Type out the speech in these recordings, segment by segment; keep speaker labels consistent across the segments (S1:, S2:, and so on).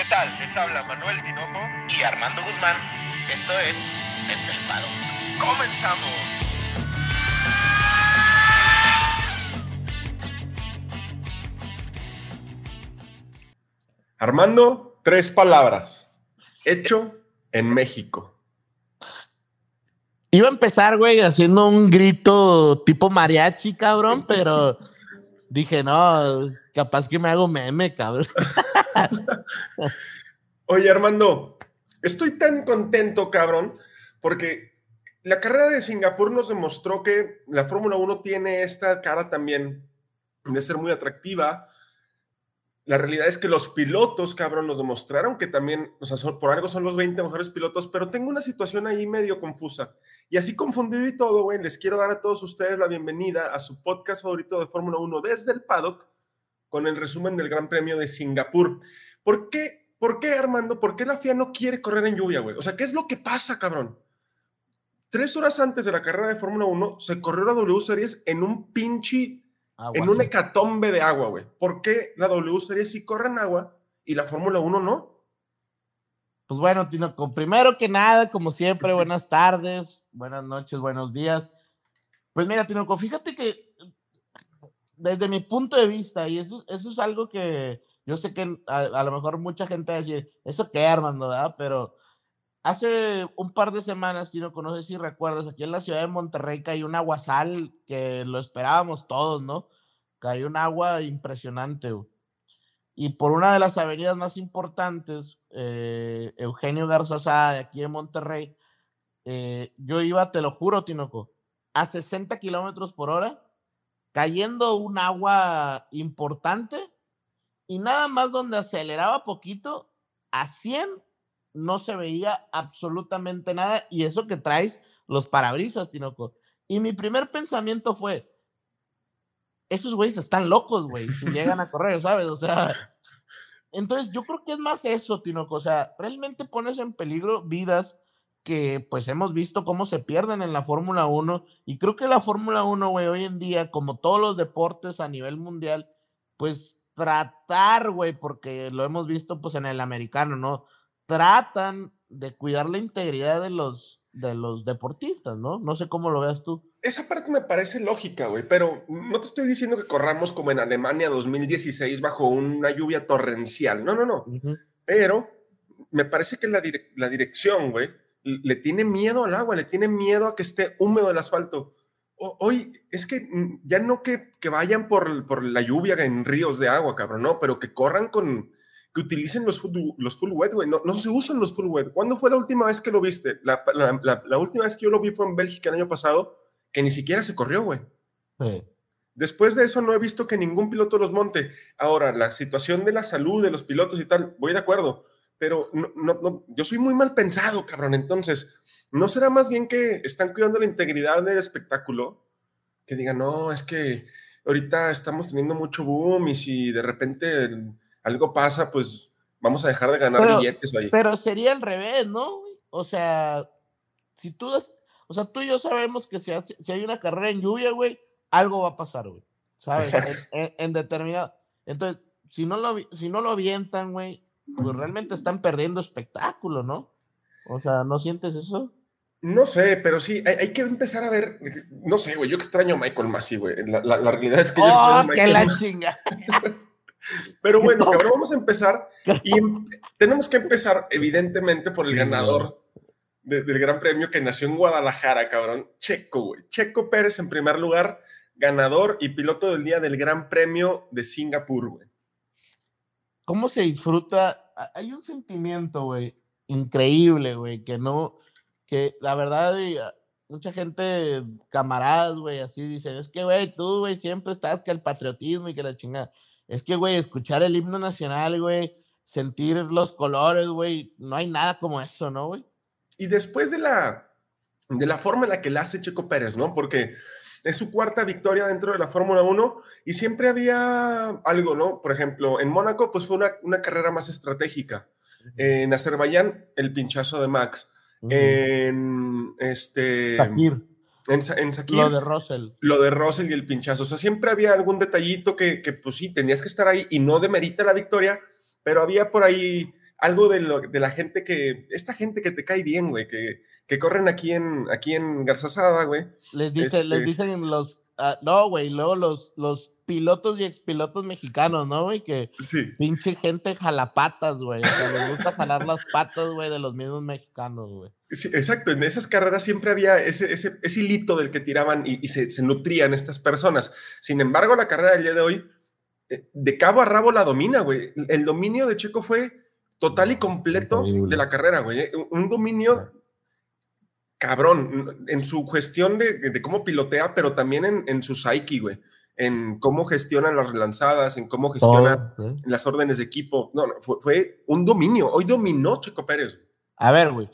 S1: ¿Qué tal? Les habla Manuel Tinoco
S2: y Armando Guzmán. Esto es Estelpado.
S1: ¡Comenzamos!
S3: Armando, tres palabras. Hecho en México.
S4: Iba a empezar, güey, haciendo un grito tipo mariachi, cabrón, pero dije, no, capaz que me hago meme, cabrón.
S3: Oye, Armando, estoy tan contento, cabrón, porque la carrera de Singapur nos demostró que la Fórmula 1 tiene esta cara también de ser muy atractiva. La realidad es que los pilotos, cabrón, nos demostraron que también, o sea, por algo son los 20 mejores pilotos, pero tengo una situación ahí medio confusa. Y así confundido y todo, güey, les quiero dar a todos ustedes la bienvenida a su podcast favorito de Fórmula 1 desde el paddock con el resumen del Gran Premio de Singapur. ¿Por qué, por qué Armando, por qué la FIA no quiere correr en lluvia, güey? O sea, ¿qué es lo que pasa, cabrón? Tres horas antes de la carrera de Fórmula 1 se corrió la W Series en un pinche, en un hecatombe de agua, güey. ¿Por qué la W Series sí corre en agua y la Fórmula 1 no?
S4: Pues bueno, Tino, primero que nada, como siempre, buenas tardes, buenas noches, buenos días. Pues mira, Tinoco, fíjate que desde mi punto de vista, y eso, es algo que yo sé que a, lo mejor mucha gente va a decir, ¿eso qué, Armando? ¿verdad? Pero hace un par de semanas, Tinoco, no sé si recuerdas, aquí en la ciudad de Monterrey cayó un aguasal que lo esperábamos todos, ¿no? Cayó un agua impresionante. Y por una de las avenidas más importantes, eh, Eugenio Garzazada, de aquí de Monterrey, eh, yo iba, te lo juro, Tinoco, a 60 kilómetros por hora, cayendo un agua importante y nada más donde aceleraba poquito, a 100 no se veía absolutamente nada y eso que traes los parabrisas, Tinoco. Y mi primer pensamiento fue, esos güeyes están locos, güey, si llegan a correr, ¿sabes? O sea, entonces, yo creo que es más eso, Tinoco. O sea, realmente pones en peligro vidas que pues hemos visto cómo se pierden en la Fórmula 1 y creo que la Fórmula 1, güey, hoy en día, como todos los deportes a nivel mundial, pues tratar, güey, porque lo hemos visto pues en el americano, ¿no? Tratan de cuidar la integridad de los, de los deportistas, ¿no? No sé cómo lo veas tú.
S3: Esa parte me parece lógica, güey, pero no te estoy diciendo que corramos como en Alemania 2016 bajo una lluvia torrencial, no, no, no. Pero me parece que la, la dirección, güey, le tiene miedo al agua, le tiene miedo a que esté húmedo el asfalto. hoy es que ya no que, que vayan por, por la lluvia en ríos de agua, cabrón, no, pero que corran con, que utilicen los full, los full wet, güey. No, no, se usan los full wet. ¿Cuándo fue la última vez que lo viste? La, la, la, última vez que yo lo vi fue en Bélgica el año pasado, que ni siquiera se corrió, güey. Después de eso no he visto que ningún piloto los monte. Ahora, la situación de la salud de los pilotos y tal, voy de acuerdo, pero no, no, yo soy muy mal pensado, cabrón. Entonces, ¿no será más bien que están cuidando la integridad del espectáculo? Que digan, no, es que ahorita estamos teniendo mucho boom y si de repente algo pasa, pues vamos a dejar de ganar billetes ahí.
S4: Pero sería al revés, ¿no? O sea, si tú, o sea, tú y yo sabemos que si, si hay una carrera en lluvia, güey, algo va a pasar, güey. ¿Sabes? En, determinado. Entonces, si no lo, si no lo avientan, güey, pues realmente están perdiendo espectáculo, ¿no? O sea, ¿no sientes eso?
S3: No sé, pero sí, hay, que empezar a ver, no sé, güey, yo extraño a Michael Massey, güey. La, la, realidad es que yo
S4: oh, que la chinga!
S3: Pero bueno, ahora vamos a empezar y em, tenemos que empezar evidentemente por el ganador del Gran Premio que nació en Guadalajara, cabrón. Checo, güey. Checo Pérez en primer lugar, ganador y piloto del día del Gran Premio de Singapur, güey.
S4: ¿Cómo se disfruta? Hay un sentimiento, güey, increíble, güey, que no, que la verdad, mucha gente, camaradas, güey, así dicen, es que, güey, tú, güey, siempre estás que el patriotismo y que la chingada. Es que, güey, escuchar el himno nacional, güey, sentir los colores, güey, no hay nada como eso, ¿no, güey?
S3: Y después de la, de la forma en la que la hace Checo Pérez, ¿no? Porque es su cuarta victoria dentro de la Fórmula 1 y siempre había algo, ¿no? Por ejemplo, en Mónaco, pues fue una, una carrera más estratégica. En Azerbaiyán, el pinchazo de Max. En este. En, en
S4: lo de Russell.
S3: Lo de Russell y el pinchazo. O sea, siempre había algún detallito que, que, pues sí, tenías que estar ahí y no demerita la victoria, pero había por ahí algo de, lo, de la gente que, esta gente que te cae bien, güey, que, que corren aquí en, aquí en Garzasada, güey.
S4: Les, dice, les este dicen los, uh, no, güey, luego los, los pilotos y expilotos mexicanos, ¿no, güey? Que
S3: sí.
S4: pinche gente jalapatas, güey. Sea, les gusta jalar las patas, güey, de los mismos mexicanos, güey.
S3: Sí, exacto, en esas carreras siempre había ese, ese, ese hilito del que tiraban y, y se, se, nutrían estas personas. Sin embargo, la carrera del día de hoy, eh, de cabo a rabo la domina, güey. El dominio de Checo fue total y completo de la carrera, güey. Un dominio cabrón en su gestión de, de cómo pilotea, pero también en, en su psyche, güey en cómo gestiona las relanzadas, en cómo gestiona las órdenes de equipo. No, no fue, un dominio. Hoy dominó Checo Pérez.
S4: A ver, güey.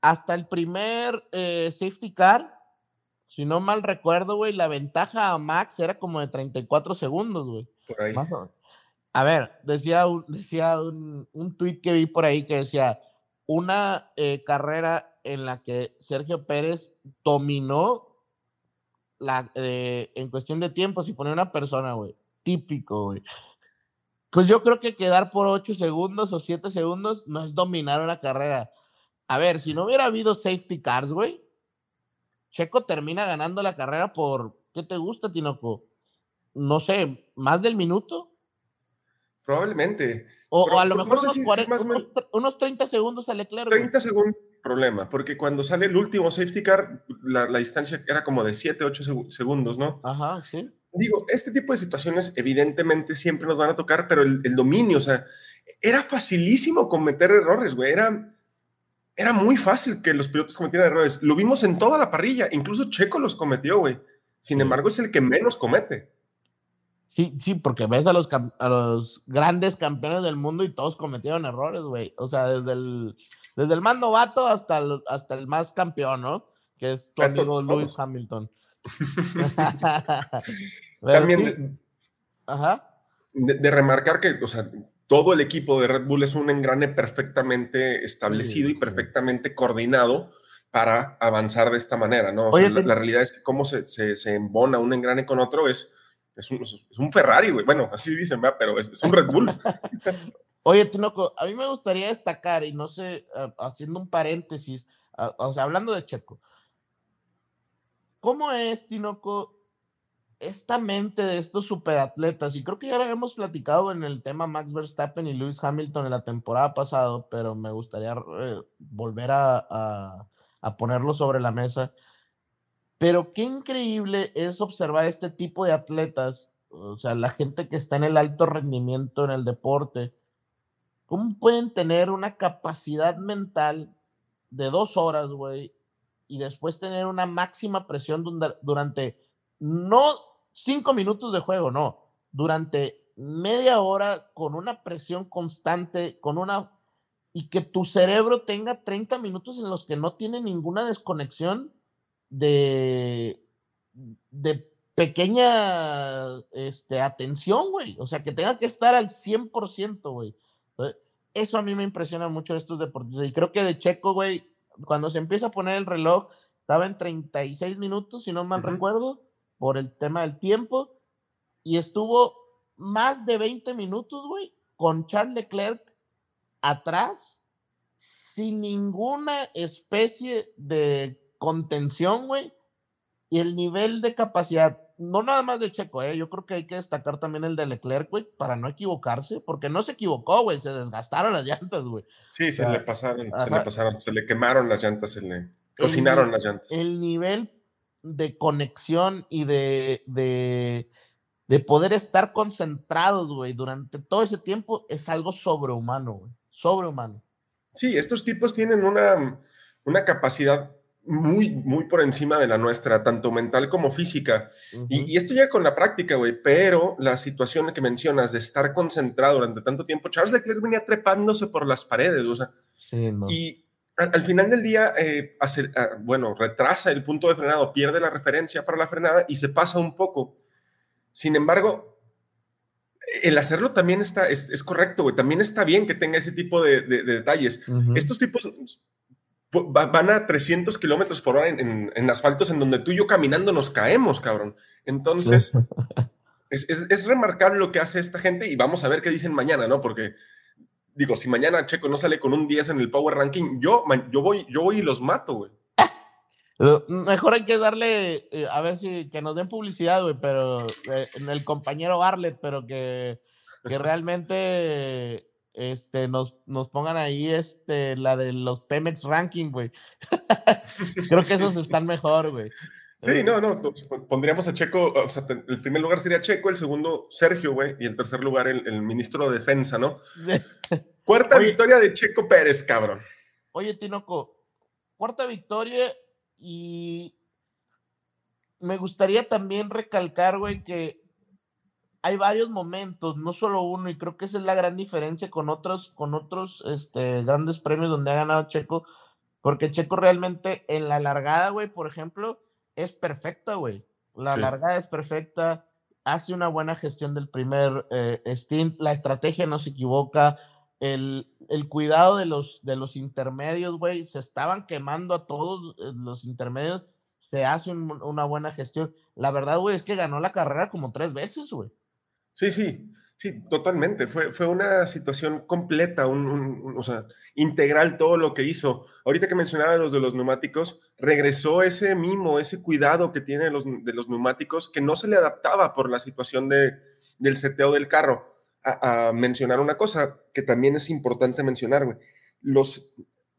S4: Hasta el primer eh, safety car, si no mal recuerdo, güey, la ventaja a Max era como de 34 segundos, güey.
S3: Por ahí.
S4: A ver, decía, un, decía un, un tweet que vi por ahí que decía, una eh, carrera en la que Sergio Pérez dominó la, eh, en cuestión de tiempo, si pone una persona, güey, típico, güey. Pues yo creo que quedar por 8 segundos o 7 segundos no es dominar una carrera. A ver, si no hubiera habido safety cars, güey, Checo termina ganando la carrera por, ¿qué te gusta, Tinoco? No sé, más del minuto.
S3: Probablemente.
S4: O, o a lo mejor unos, si, 40, si unos, unos, 30 segundos a Leclerc.
S3: 30 güey. segundos problema, porque cuando sale el último safety car, la, la distancia era como de 7, 8 segundos, ¿no?
S4: Ajá, sí.
S3: Digo, este tipo de situaciones evidentemente siempre nos van a tocar, pero el, el dominio, o sea, era facilísimo cometer errores, güey, era, era muy fácil que los pilotos cometieran errores. Lo vimos en toda la parrilla, incluso Checo los cometió, güey. Sin embargo, es el que menos comete.
S4: Sí, sí, porque ves a los, a los grandes campeones del mundo y todos cometieron errores, güey. O sea, desde el, desde el más novato hasta el, hasta el más campeón, ¿no? Que es tu amigo Lewis Hamilton.
S3: También sí. de, Ajá. De, de, remarcar que, o sea, todo el equipo de Red Bull es un engrane perfectamente establecido sí, y perfectamente coordinado para avanzar de esta manera, ¿no? O Oye, sea, la, la, realidad es que cómo se, se, se embona un engrane con otro es es un, es un, Ferrari, güey. Bueno, así dicen, ¿verdad? pero es, es, un Red Bull.
S4: Oye, Tinoco, a mí me gustaría destacar, y no sé, haciendo un paréntesis, o sea, hablando de Checo, ¿cómo es, Tinoco, esta mente de estos superatletas? Y creo que ya lo hemos platicado en el tema Max Verstappen y Lewis Hamilton en la temporada pasada, pero me gustaría uh, volver a, a, a ponerlo sobre la mesa. Pero qué increíble es observar este tipo de atletas, o sea, la gente que está en el alto rendimiento en el deporte, cómo pueden tener una capacidad mental de dos horas, güey, y después tener una máxima presión durante, no cinco minutos de juego, no, durante media hora con una presión constante, con una... y que tu cerebro tenga 30 minutos en los que no tiene ninguna desconexión de, de pequeña este, atención, güey. O sea, que tenga que estar al 100%, güey. Eso a mí me impresiona mucho de estos deportistas. Y creo que de Checo, güey, cuando se empieza a poner el reloj, estaba en 36 minutos, si no mal uh -huh. recuerdo, por el tema del tiempo. Y estuvo más de 20 minutos, güey, con Charles Leclerc atrás, sin ninguna especie de contención, güey, y el nivel de capacidad, no nada más de Checo, ¿eh? yo creo que hay que destacar también el de Leclerc, güey, para no equivocarse, porque no se equivocó, güey, se desgastaron las llantas, güey.
S3: Sí, se o sea, le pasaron, ajá. se le pasaron, se le quemaron las llantas, se le cocinaron
S4: el,
S3: las llantas.
S4: El nivel de conexión y de, de, de poder estar concentrados, güey, durante todo ese tiempo es algo sobrehumano, güey, sobrehumano.
S3: Sí, estos tipos tienen una, una capacidad muy, muy por encima de la nuestra, tanto mental como física. Uh -huh. y, y, esto ya con la práctica, güey, pero la situación que mencionas de estar concentrado durante tanto tiempo, Charles Leclerc venía trepándose por las paredes, o sea,
S4: sí, no.
S3: y al, al, final del día, eh, hace, uh, bueno, retrasa el punto de frenado, pierde la referencia para la frenada y se pasa un poco. Sin embargo, el hacerlo también está, es, es correcto, güey, también está bien que tenga ese tipo de, de, de detalles. Uh -huh. Estos tipos van a 300 kilómetros por hora en, en, en, asfaltos en donde tú y yo caminando nos caemos, cabrón. Entonces, es, es, es, remarcable lo que hace esta gente y vamos a ver qué dicen mañana, ¿no? Porque digo, si mañana Checo no sale con un 10 en el Power Ranking, yo, yo, voy, yo voy y los mato, güey.
S4: Mejor hay que darle, eh, a ver si que nos den publicidad, güey, pero eh, en el compañero Barlet, pero que, que realmente este, nos, nos pongan ahí este, la de los Pemex Ranking, güey. Creo que esos están mejor, güey.
S3: Sí, no, no, pondríamos a Checo, o sea, el primer lugar sería Checo, el segundo Sergio, güey, y el tercer lugar el, ministro de Defensa, ¿no? Cuarta victoria de Checo Pérez, cabrón.
S4: Oye, Tinoco, cuarta victoria y me gustaría también recalcar, güey, que hay varios momentos, no solo uno, y creo que esa es la gran diferencia con otros, con otros este, grandes premios donde ha ganado Checo, porque Checo realmente en la largada, güey, por ejemplo, es perfecta, güey. La largada es perfecta, hace una buena gestión del primer eh, stint, la estrategia no se equivoca, el, el, cuidado de los, de los intermedios, güey, se estaban quemando a todos eh, los intermedios, se hace una buena gestión. La verdad, güey, es que ganó la carrera como tres veces, güey.
S3: Sí, sí, sí, totalmente. Fue, fue una situación completa, un, o sea, integral todo lo que hizo. Ahorita que mencionaba los de los neumáticos, regresó ese mimo, ese cuidado que tiene los, de los neumáticos que no se le adaptaba por la situación de, del seteo del carro. A, mencionar una cosa que también es importante mencionar, güey. Los,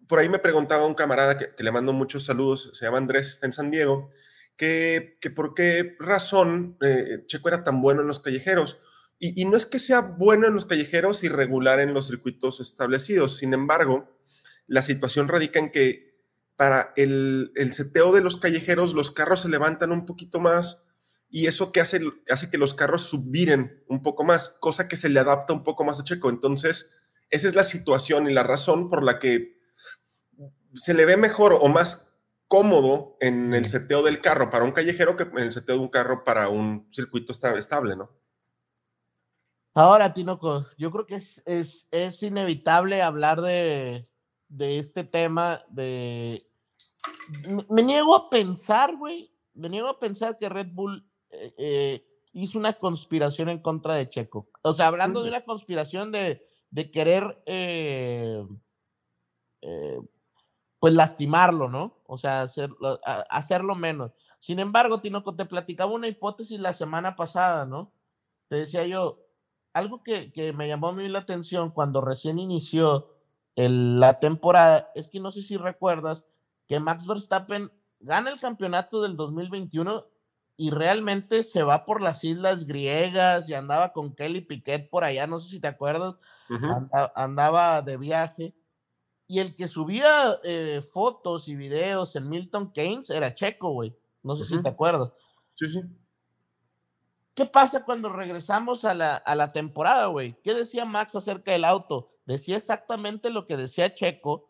S3: por ahí me preguntaba un camarada que, le mando muchos saludos, se llama Andrés, está en San Diego, que, que por qué razón eh, Checo era tan bueno en los callejeros y, no es que sea bueno en los callejeros y regular en los circuitos establecidos. Sin embargo, la situación radica en que para el, el seteo de los callejeros los carros se levantan un poquito más y eso que hace, hace que los carros subiren un poco más, cosa que se le adapta un poco más a Checo. Entonces, esa es la situación y la razón por la que se le ve mejor o más cómodo en el seteo del carro para un callejero que en el seteo de un carro para un circuito estable, ¿no?
S4: Ahora, Tinoco, yo creo que es, es, es inevitable hablar de, de, este tema de... Me, niego a pensar, güey, me niego a pensar que Red Bull eh, eh, hizo una conspiración en contra de Checo. O sea, hablando de una conspiración de, de querer, eh, pues, lastimarlo, ¿no? O sea, hacerlo, hacerlo menos. Sin embargo, Tinoco, te platicaba una hipótesis la semana pasada, ¿no? Te decía yo, algo que, me llamó a mí la atención cuando recién inició la temporada es que no sé si recuerdas que Max Verstappen gana el campeonato del 2021 y realmente se va por las islas griegas y andaba con Kelly Piquet por allá, no sé si te acuerdas, andaba, de viaje. Y el que subía eh, fotos y videos en Milton Keynes era Checo, güey. No sé si te acuerdas.
S3: Sí, sí.
S4: ¿Qué pasa cuando regresamos a la, a la temporada, güey? ¿Qué decía Max acerca del auto? Decía exactamente lo que decía Checo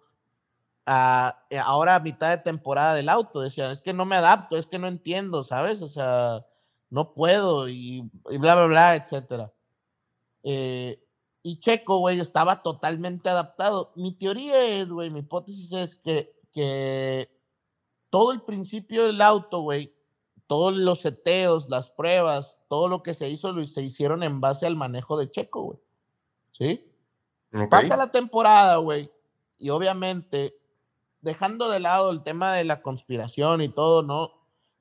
S4: eh, ahora a mitad de temporada del auto. Decía, es que no me adapto, es que no entiendo, ¿sabes? O sea, no puedo y, bla, bla, bla, etcétera. Eh, y Checo, güey, estaba totalmente adaptado. Mi teoría es, güey, mi hipótesis es que, que todo el principio del auto, güey, todos los seteos, las pruebas, todo lo que se hizo, se hicieron en base al manejo de Checo, güey. ¿Sí? Pasa la temporada, güey, y obviamente, dejando de lado el tema de la conspiración y todo, ¿no?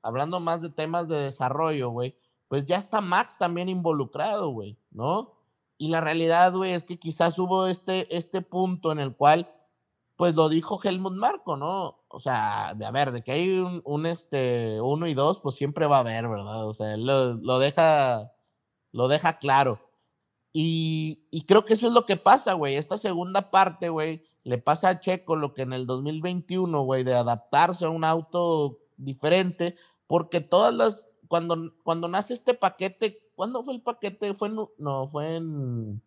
S4: Hablando más de temas de desarrollo, güey, pues ya está Max también involucrado, güey, ¿no? Y la realidad, güey, es que quizás hubo este, este punto en el cual pues lo dijo Helmut Marco, ¿no? O sea, de a ver, de que hay un, este, uno y dos, pues siempre va a haber, ¿verdad? O sea, él lo, deja, lo deja claro. Y, creo que eso es lo que pasa, güey. Esta segunda parte, güey, le pasa a Checo lo que en el 2021, güey, de adaptarse a un auto diferente, porque todas las, cuando, cuando nace este paquete, ¿cuándo fue el paquete? Fue no, fue en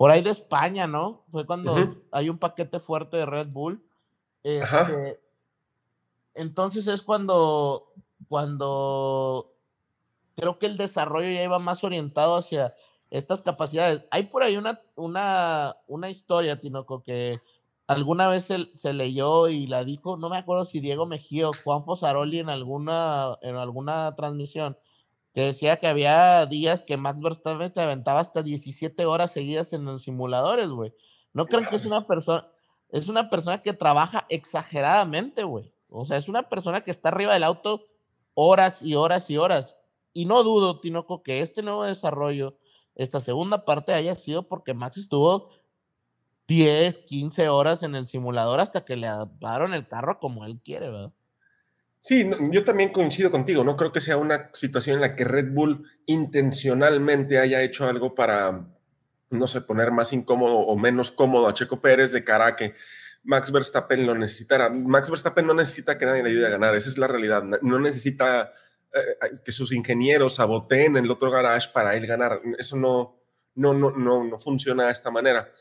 S4: por ahí de España, ¿no? Fue cuando hay un paquete fuerte de Red Bull. Este, entonces es cuando, cuando creo que el desarrollo ya iba más orientado hacia estas capacidades. Hay por ahí una, una, una historia, Tinoco, que alguna vez se, se, leyó y la dijo, no me acuerdo si Diego Mejía o Juan Posaroli en alguna, en alguna transmisión, que decía que había días que Max Verstappen se aventaba hasta 17 horas seguidas en los simuladores, güey. No creen que es una persona, es una persona que trabaja exageradamente, güey. O sea, es una persona que está arriba del auto horas y horas y horas. Y no dudo, Tinoco, que este nuevo desarrollo, esta segunda parte haya sido porque Max estuvo 10, 15 horas en el simulador hasta que le adaptaron el carro como él quiere, ¿verdad?
S3: Sí, yo también coincido contigo. No creo que sea una situación en la que Red Bull intencionalmente haya hecho algo para, no sé, poner más incómodo o menos cómodo a Checo Pérez de cara a que Max Verstappen lo necesitara. Max Verstappen no necesita que nadie le ayude a ganar, esa es la realidad. No necesita eh, que sus ingenieros saboteen en el otro garage para él ganar. Eso no, no, no, no, no funciona de esta manera.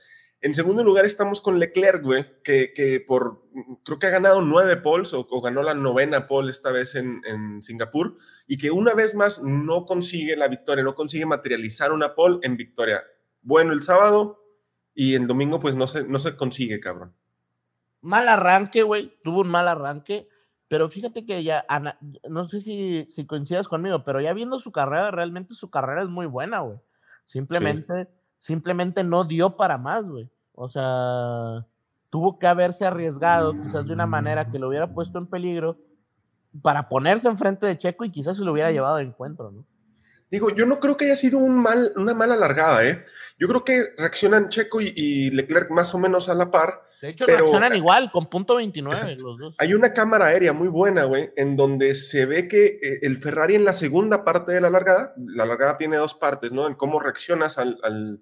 S3: En segundo lugar estamos con Leclerc, güey, que, que, por, creo que ha ganado nueve poles o, ganó la novena pole esta vez en, en, Singapur y que una vez más no consigue la victoria, no consigue materializar una pole en victoria. Bueno, el sábado y el domingo pues no se, no se consigue, cabrón.
S4: Mal arranque, güey, tuvo un mal arranque, pero fíjate que ya, no sé si, si coincidas conmigo, pero ya viendo su carrera, realmente su carrera es muy buena, güey. Simplemente simplemente no dio para más, güey. O sea, tuvo que haberse arriesgado quizás de una manera que lo hubiera puesto en peligro para ponerse enfrente de Checo y quizás se lo hubiera llevado de encuentro, ¿no?
S3: Digo, yo no creo que haya sido un mal, una mala largada, ¿eh? Yo creo que reaccionan Checo y, Leclerc más o menos a la par.
S4: De hecho, reaccionan igual, con punto 29 los dos.
S3: Hay una cámara aérea muy buena, güey, en donde se ve que eh, el Ferrari en la segunda parte de la largada, la largada tiene dos partes, ¿no? En cómo reaccionas al,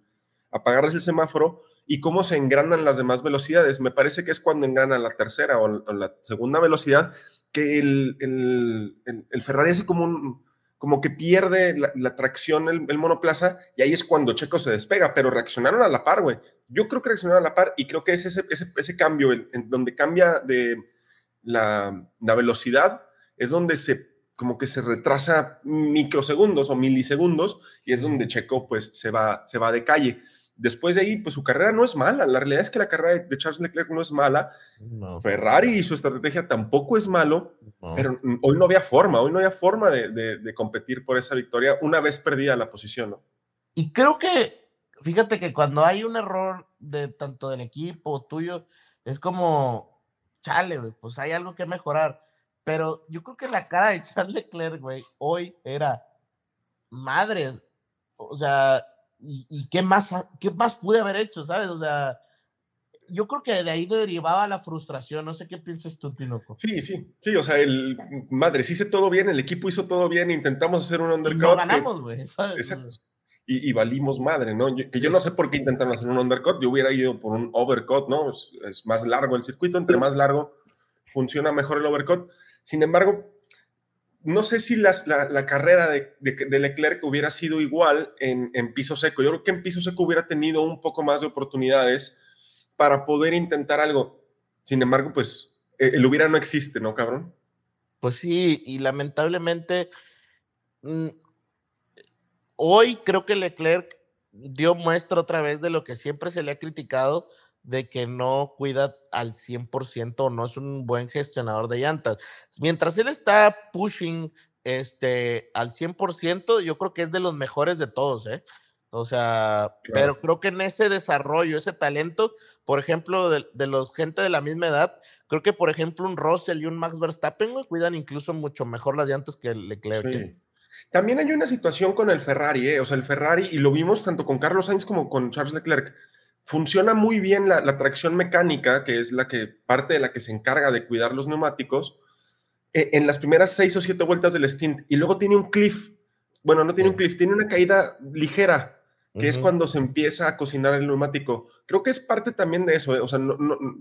S3: apagarles el semáforo y cómo se engranan las demás velocidades. Me parece que es cuando engrana la tercera o, la segunda velocidad que el, el, Ferrari hace como un, como que pierde la, tracción el, monoplaza y ahí es cuando Checo se despega, pero reaccionaron a la par, güey. Yo creo que reaccionaron a la par y creo que es ese, ese, ese cambio en, donde cambia de la, la, velocidad, es donde se como que se retrasa microsegundos o milisegundos y es donde Checo pues se va, se va de calle. Después de ahí, pues su carrera no es mala. La realidad es que la carrera de Charles Leclerc no es mala. Ferrari y su estrategia tampoco es malo, pero hoy no había forma, hoy no había forma de, competir por esa victoria una vez perdida la posición. ¿no?
S4: Y creo que, fíjate que cuando hay un error de tanto del equipo tuyo, es como, chale, pues hay algo que mejorar. Pero yo creo que la cara de Charles Leclerc, güey, hoy era madre. O sea, y, qué, más, qué más pude haber hecho, ¿sabes? O sea, yo creo que de ahí derivaba la frustración. No sé qué piensas tú, Tinoco.
S3: Sí, sí, sí. O sea, el madre, sí hizo todo bien, el equipo hizo todo bien, intentamos hacer un undercut.
S4: no ganamos, güey.
S3: Exacto. Y, y, valimos madre, ¿no? que yo no sé por qué intentaron hacer un undercut, yo hubiera ido por un overcut, ¿no? Es, es más largo el circuito, entre más largo funciona mejor el overcut. Sin embargo, no sé si la, carrera de, Leclerc hubiera sido igual en, piso seco. Yo creo que en piso seco hubiera tenido un poco más de oportunidades para poder intentar algo. Sin embargo, pues e, el hubiera no existe, ¿no, cabrón?
S4: Pues sí, y lamentablemente mm, hoy creo que Leclerc dio muestra otra vez de lo que siempre se le ha criticado, de que no cuida al 100% no es un buen gestionador de llantas. Mientras él está pushing este, al 100%, yo creo que es de los mejores de todos, ¿eh? O sea, pero creo que en ese desarrollo, ese talento, por ejemplo, de, de, los gente de la misma edad, creo que, por ejemplo, un Russell y un Max Verstappen cuidan incluso mucho mejor las llantas que Leclerc. Sí.
S3: También hay una situación con el Ferrari, ¿eh? o sea, el Ferrari, y lo vimos tanto con Carlos Sainz como con Charles Leclerc funciona muy bien la, tracción mecánica, que es la que parte de la que se encarga de cuidar los neumáticos, eh, en las primeras seis o siete vueltas del stint. Y luego tiene un cliff. Bueno, no tiene un cliff, tiene una caída ligera, que es cuando se empieza a cocinar el neumático. Creo que es parte también de eso. Eh, o sea, no,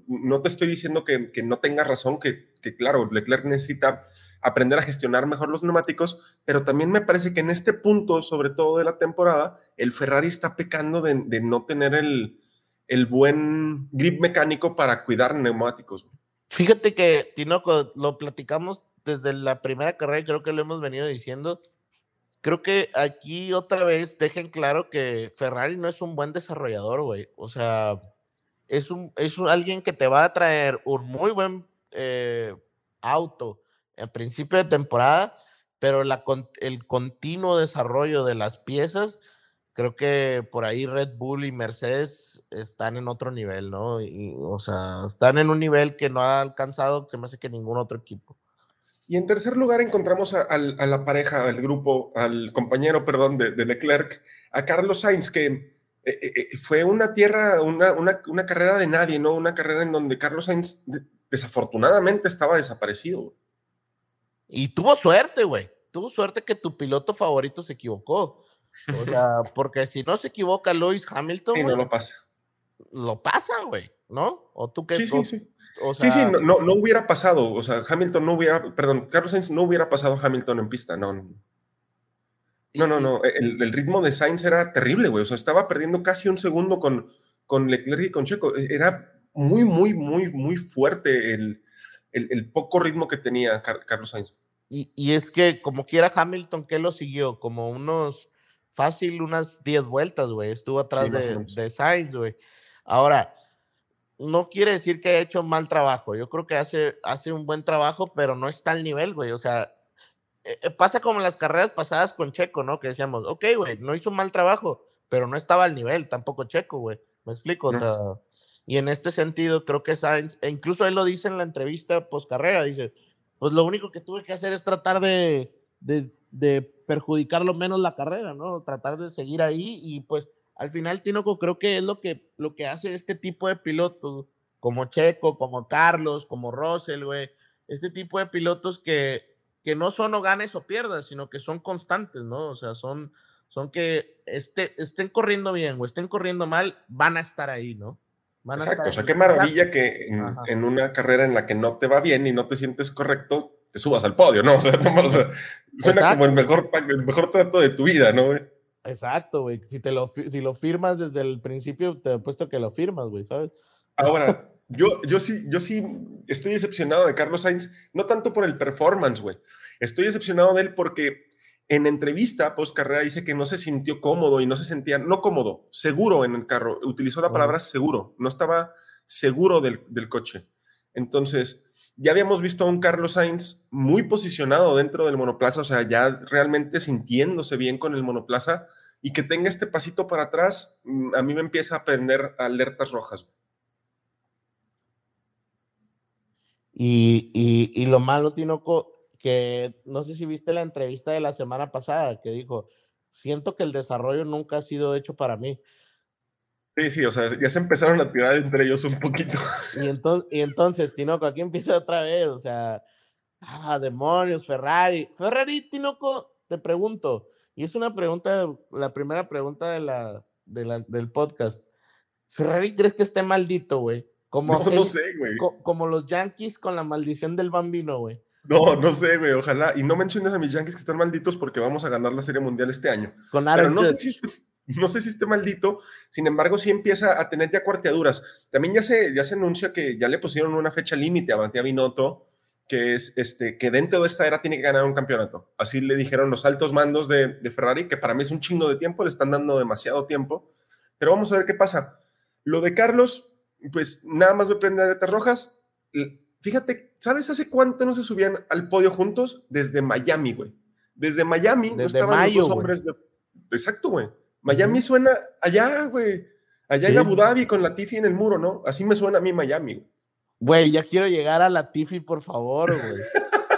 S3: no, te estoy diciendo que, no tenga razón, que, que, claro, Leclerc necesita aprender a gestionar mejor los neumáticos, pero también me parece que en este punto, sobre todo de la temporada, el Ferrari está pecando de no tener el, el buen grip mecánico para cuidar neumáticos.
S4: Fíjate que, Tinoco, lo platicamos desde la primera carrera, creo que lo hemos venido diciendo. Creo que aquí otra vez dejen claro que Ferrari no es un buen desarrollador, güey. O sea, es, un, es alguien que te va a traer un muy buen eh, auto en principio de temporada, pero el continuo desarrollo de las piezas creo que por ahí Red Bull y Mercedes están en otro nivel, ¿no? Y, o sea, están en un nivel que no ha alcanzado, se me hace que ningún otro equipo.
S3: Y en tercer lugar encontramos a, la pareja, al grupo, al compañero, perdón, de, Leclerc, a Carlos Sainz, que eh, eh, eh, fue una tierra, una, una, carrera de nadie, ¿no? Una carrera en donde Carlos Sainz desafortunadamente estaba desaparecido.
S4: Y tuvo suerte, güey. Tuvo suerte que tu piloto favorito se equivocó. O sea, porque si no se equivoca Lewis Hamilton.
S3: Sí, no lo pasa.
S4: Lo pasa, güey, ¿no? O tú qué.
S3: Sí, sí, sí. sí, sí, no, no, hubiera pasado. O sea, Hamilton no hubiera, perdón, Carlos Sainz no hubiera pasado a Hamilton en pista, no. No, no, no. El, ritmo de Sainz era terrible, güey. O sea, estaba perdiendo casi un segundo con, con Leclerc y con Checo. E, era muy, muy, muy, muy fuerte el, el, poco ritmo que tenía Carlos Sainz.
S4: Y, y, es que, como quiera Hamilton, ¿qué lo siguió? Como unos fácil unas 10 vueltas, güey. Estuvo atrás de, de, Sainz, güey. Ahora, no quiere decir que haya hecho mal trabajo. Yo creo que hace, hace un buen trabajo, pero no está al nivel, güey. O sea, eh, eh, pasa como en las carreras pasadas con Checo, ¿no? Que decíamos, ok, güey, no hizo un mal trabajo, pero no estaba al nivel, tampoco Checo, güey. ¿Me explico? O sea, y en este sentido, creo que Sainz, e incluso él lo dice en la entrevista post carrera, dice, pues lo único que tuve que hacer es tratar de, de, de perjudicarlo menos la carrera, ¿no? Tratar de seguir ahí y pues al final Tinoco creo que es lo que, lo que hace este tipo de pilotos, como Checo, como Carlos, como Russell, güey, este tipo de pilotos que, que no son o ganes o pierdas, sino que son constantes, ¿no? O sea, son, son que este, estén corriendo bien o estén corriendo mal, van a estar ahí, ¿no?
S3: Exacto, o sea, qué maravilla que en, una carrera en la que no te va bien y no te sientes correcto, te subas al podio, ¿no? O sea, suena como el mejor, el mejor trato de tu vida, ¿no, güey?
S4: Exacto, güey. Si, te lo, si lo firmas desde el principio, te he puesto que lo firmas, güey, ¿sabes?
S3: Ahora, yo, yo, sí, yo sí estoy decepcionado de Carlos Sainz, no tanto por el performance, güey. Estoy decepcionado de él porque en entrevista post carrera dice que no se sintió cómodo y no se sentía, no cómodo, seguro en el carro. Utilizó la palabra seguro, no estaba seguro del, del coche. Entonces, ya habíamos visto a un Carlos Sainz muy posicionado dentro del monoplaza, o sea, ya realmente sintiéndose bien con el monoplaza y que tenga este pasito para atrás, mm, a mí me empieza a prender alertas rojas.
S4: Y, y, lo malo, Tinoco, que no sé si viste la entrevista de la semana pasada que dijo, siento que el desarrollo nunca ha sido hecho para mí.
S3: Sí, sí, o sea, ya se empezaron a tirar entre ellos un poquito.
S4: Y entonces, y entonces Tinoco, aquí empieza otra vez, o sea, ah, demonios, Ferrari. Ferrari, Tinoco, te pregunto, y es una pregunta, la primera pregunta de la, del podcast. ¿Ferrari crees que esté maldito, güey?
S3: Como no, no sé, güey.
S4: como los Yankees con la maldición del bambino, güey.
S3: No, no sé, güey, ojalá. Y no menciones a mis Yankees que están malditos porque vamos a ganar la Serie Mundial este año.
S4: Con Pero
S3: no sé si no sé si esté maldito, sin embargo, sí empieza a tener ya cuarteaduras. También ya se, ya se anuncia que ya le pusieron una fecha límite a Matías Binotto, que es este, que dentro de esta era tiene que ganar un campeonato. Así le dijeron los altos mandos de, de Ferrari, que para mí es un chingo de tiempo, le están dando demasiado tiempo. Pero vamos a ver qué pasa. Lo de Carlos, pues nada más me prende aretas rojas. Fíjate, ¿sabes hace cuánto no se subían al podio juntos? Desde Miami, güey. Desde Miami
S4: no estaban los
S3: hombres de. Exacto, güey. Miami suena allá, güey. Allá en Abu Dhabi con la Tiffy en el muro, ¿no? Así me suena a mí Miami.
S4: Güey, ya quiero llegar a la Tiffy, por favor, güey.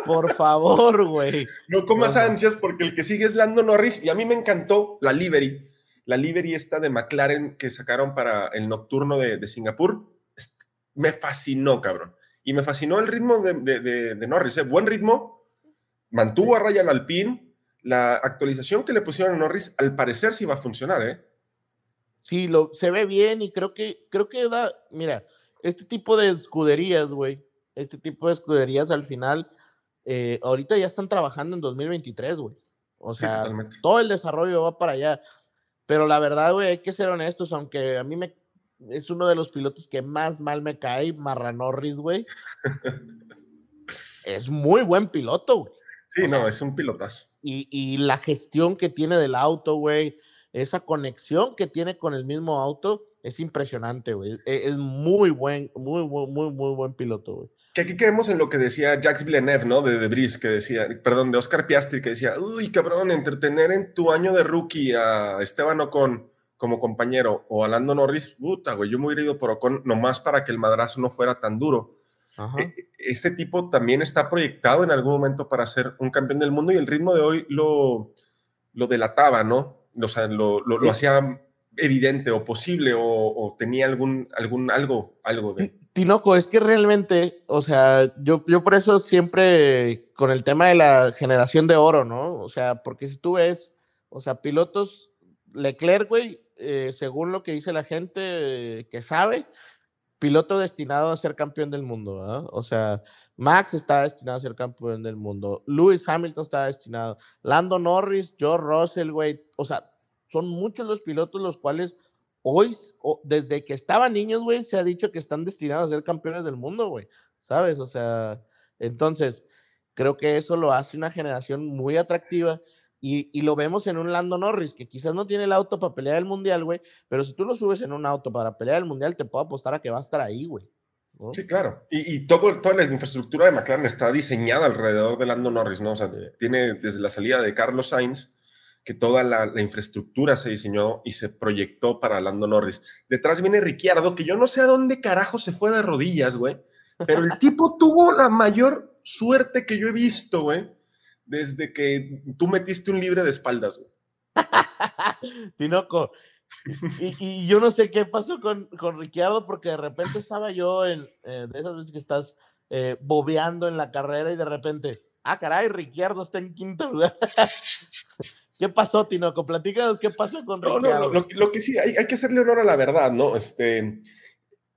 S4: Por favor, güey.
S3: No comas ansias porque el que sigue es Lando Norris y a mí me encantó la livery. La livery esta de McLaren que sacaron para el nocturno de, Singapur. Me fascinó, cabrón. Y me fascinó el ritmo de, Norris. ¿eh? Buen ritmo. Mantuvo a Ryan Alpine la actualización que le pusieron a Norris al parecer sí va a funcionar, ¿eh?
S4: Sí, lo, se ve bien y creo que, creo que da, mira, este tipo de escuderías, güey, este tipo de escuderías al final, eh, ahorita ya están trabajando en 2023, güey. O sea, todo el desarrollo va para allá. Pero la verdad, güey, hay que ser honestos, aunque a mí me es uno de los pilotos que más mal me cae, Marra Norris, güey. es muy buen piloto, güey.
S3: Sí, no, es un pilotazo.
S4: Y, la gestión que tiene del auto, güey, esa conexión que tiene con el mismo auto, es impresionante, güey. E, es, muy buen, muy, muy, muy, muy buen piloto, güey.
S3: que aquí quedemos en lo que decía Jacques Villeneuve, ¿no? De Debris, que decía, perdón, de Oscar Piastri, que decía, uy, cabrón, entretener en tu año de rookie a Esteban Ocon como compañero o a Lando Norris, puta, güey, yo me hubiera ido por Ocon nomás para que el madrazo no fuera tan duro. E, este tipo también está proyectado en algún momento para ser un campeón del mundo y el ritmo de hoy lo, lo delataba, ¿no? O sea, lo, lo, hacía evidente o posible o, tenía algún, algún algo, algo de...
S4: Tinoco, es que realmente, o sea, yo, yo por eso siempre con el tema de la generación de oro, ¿no? O sea, porque si tú ves, o sea, pilotos, Leclerc, güey, eh, según lo que dice la gente que sabe, piloto destinado a ser campeón del mundo. O sea, Max está destinado a ser campeón del mundo, Lewis Hamilton está destinado, Lando Norris, George Russell, güey, o sea, son muchos los pilotos los cuales hoy, desde que estaban niños, güey, se ha dicho que están destinados a ser campeones del mundo, güey, ¿sabes? O sea, entonces, creo que eso lo hace una generación muy atractiva. Y, lo vemos en un Lando Norris, que quizás no tiene el auto para pelear el mundial, güey, pero si tú lo subes en un auto para pelear el mundial, te puedo apostar a que va a estar ahí, güey.
S3: Sí, claro. Y, todo, toda la infraestructura de McLaren está diseñada alrededor de Lando Norris, ¿no? O sea, tiene desde la salida de Carlos Sainz, que toda la, infraestructura se diseñó y se proyectó para Lando Norris. Detrás viene Ricciardo, que yo no sé a dónde carajo se fue de rodillas, güey, pero el tipo tuvo la mayor suerte que yo he visto, güey, desde que tú metiste un libre de espaldas, güey.
S4: Tinoco, y, yo no sé qué pasó con, con Ricciardo, porque de repente estaba yo en, eh, de esas veces que estás eh, bobeando en la carrera y de repente, ah, caray, Ricciardo está en quinto lugar. ¿Qué pasó, Tinoco? Platícanos qué pasó con
S3: no, No, lo, que sí, hay, hay, que hacerle honor a la verdad, ¿no? Este,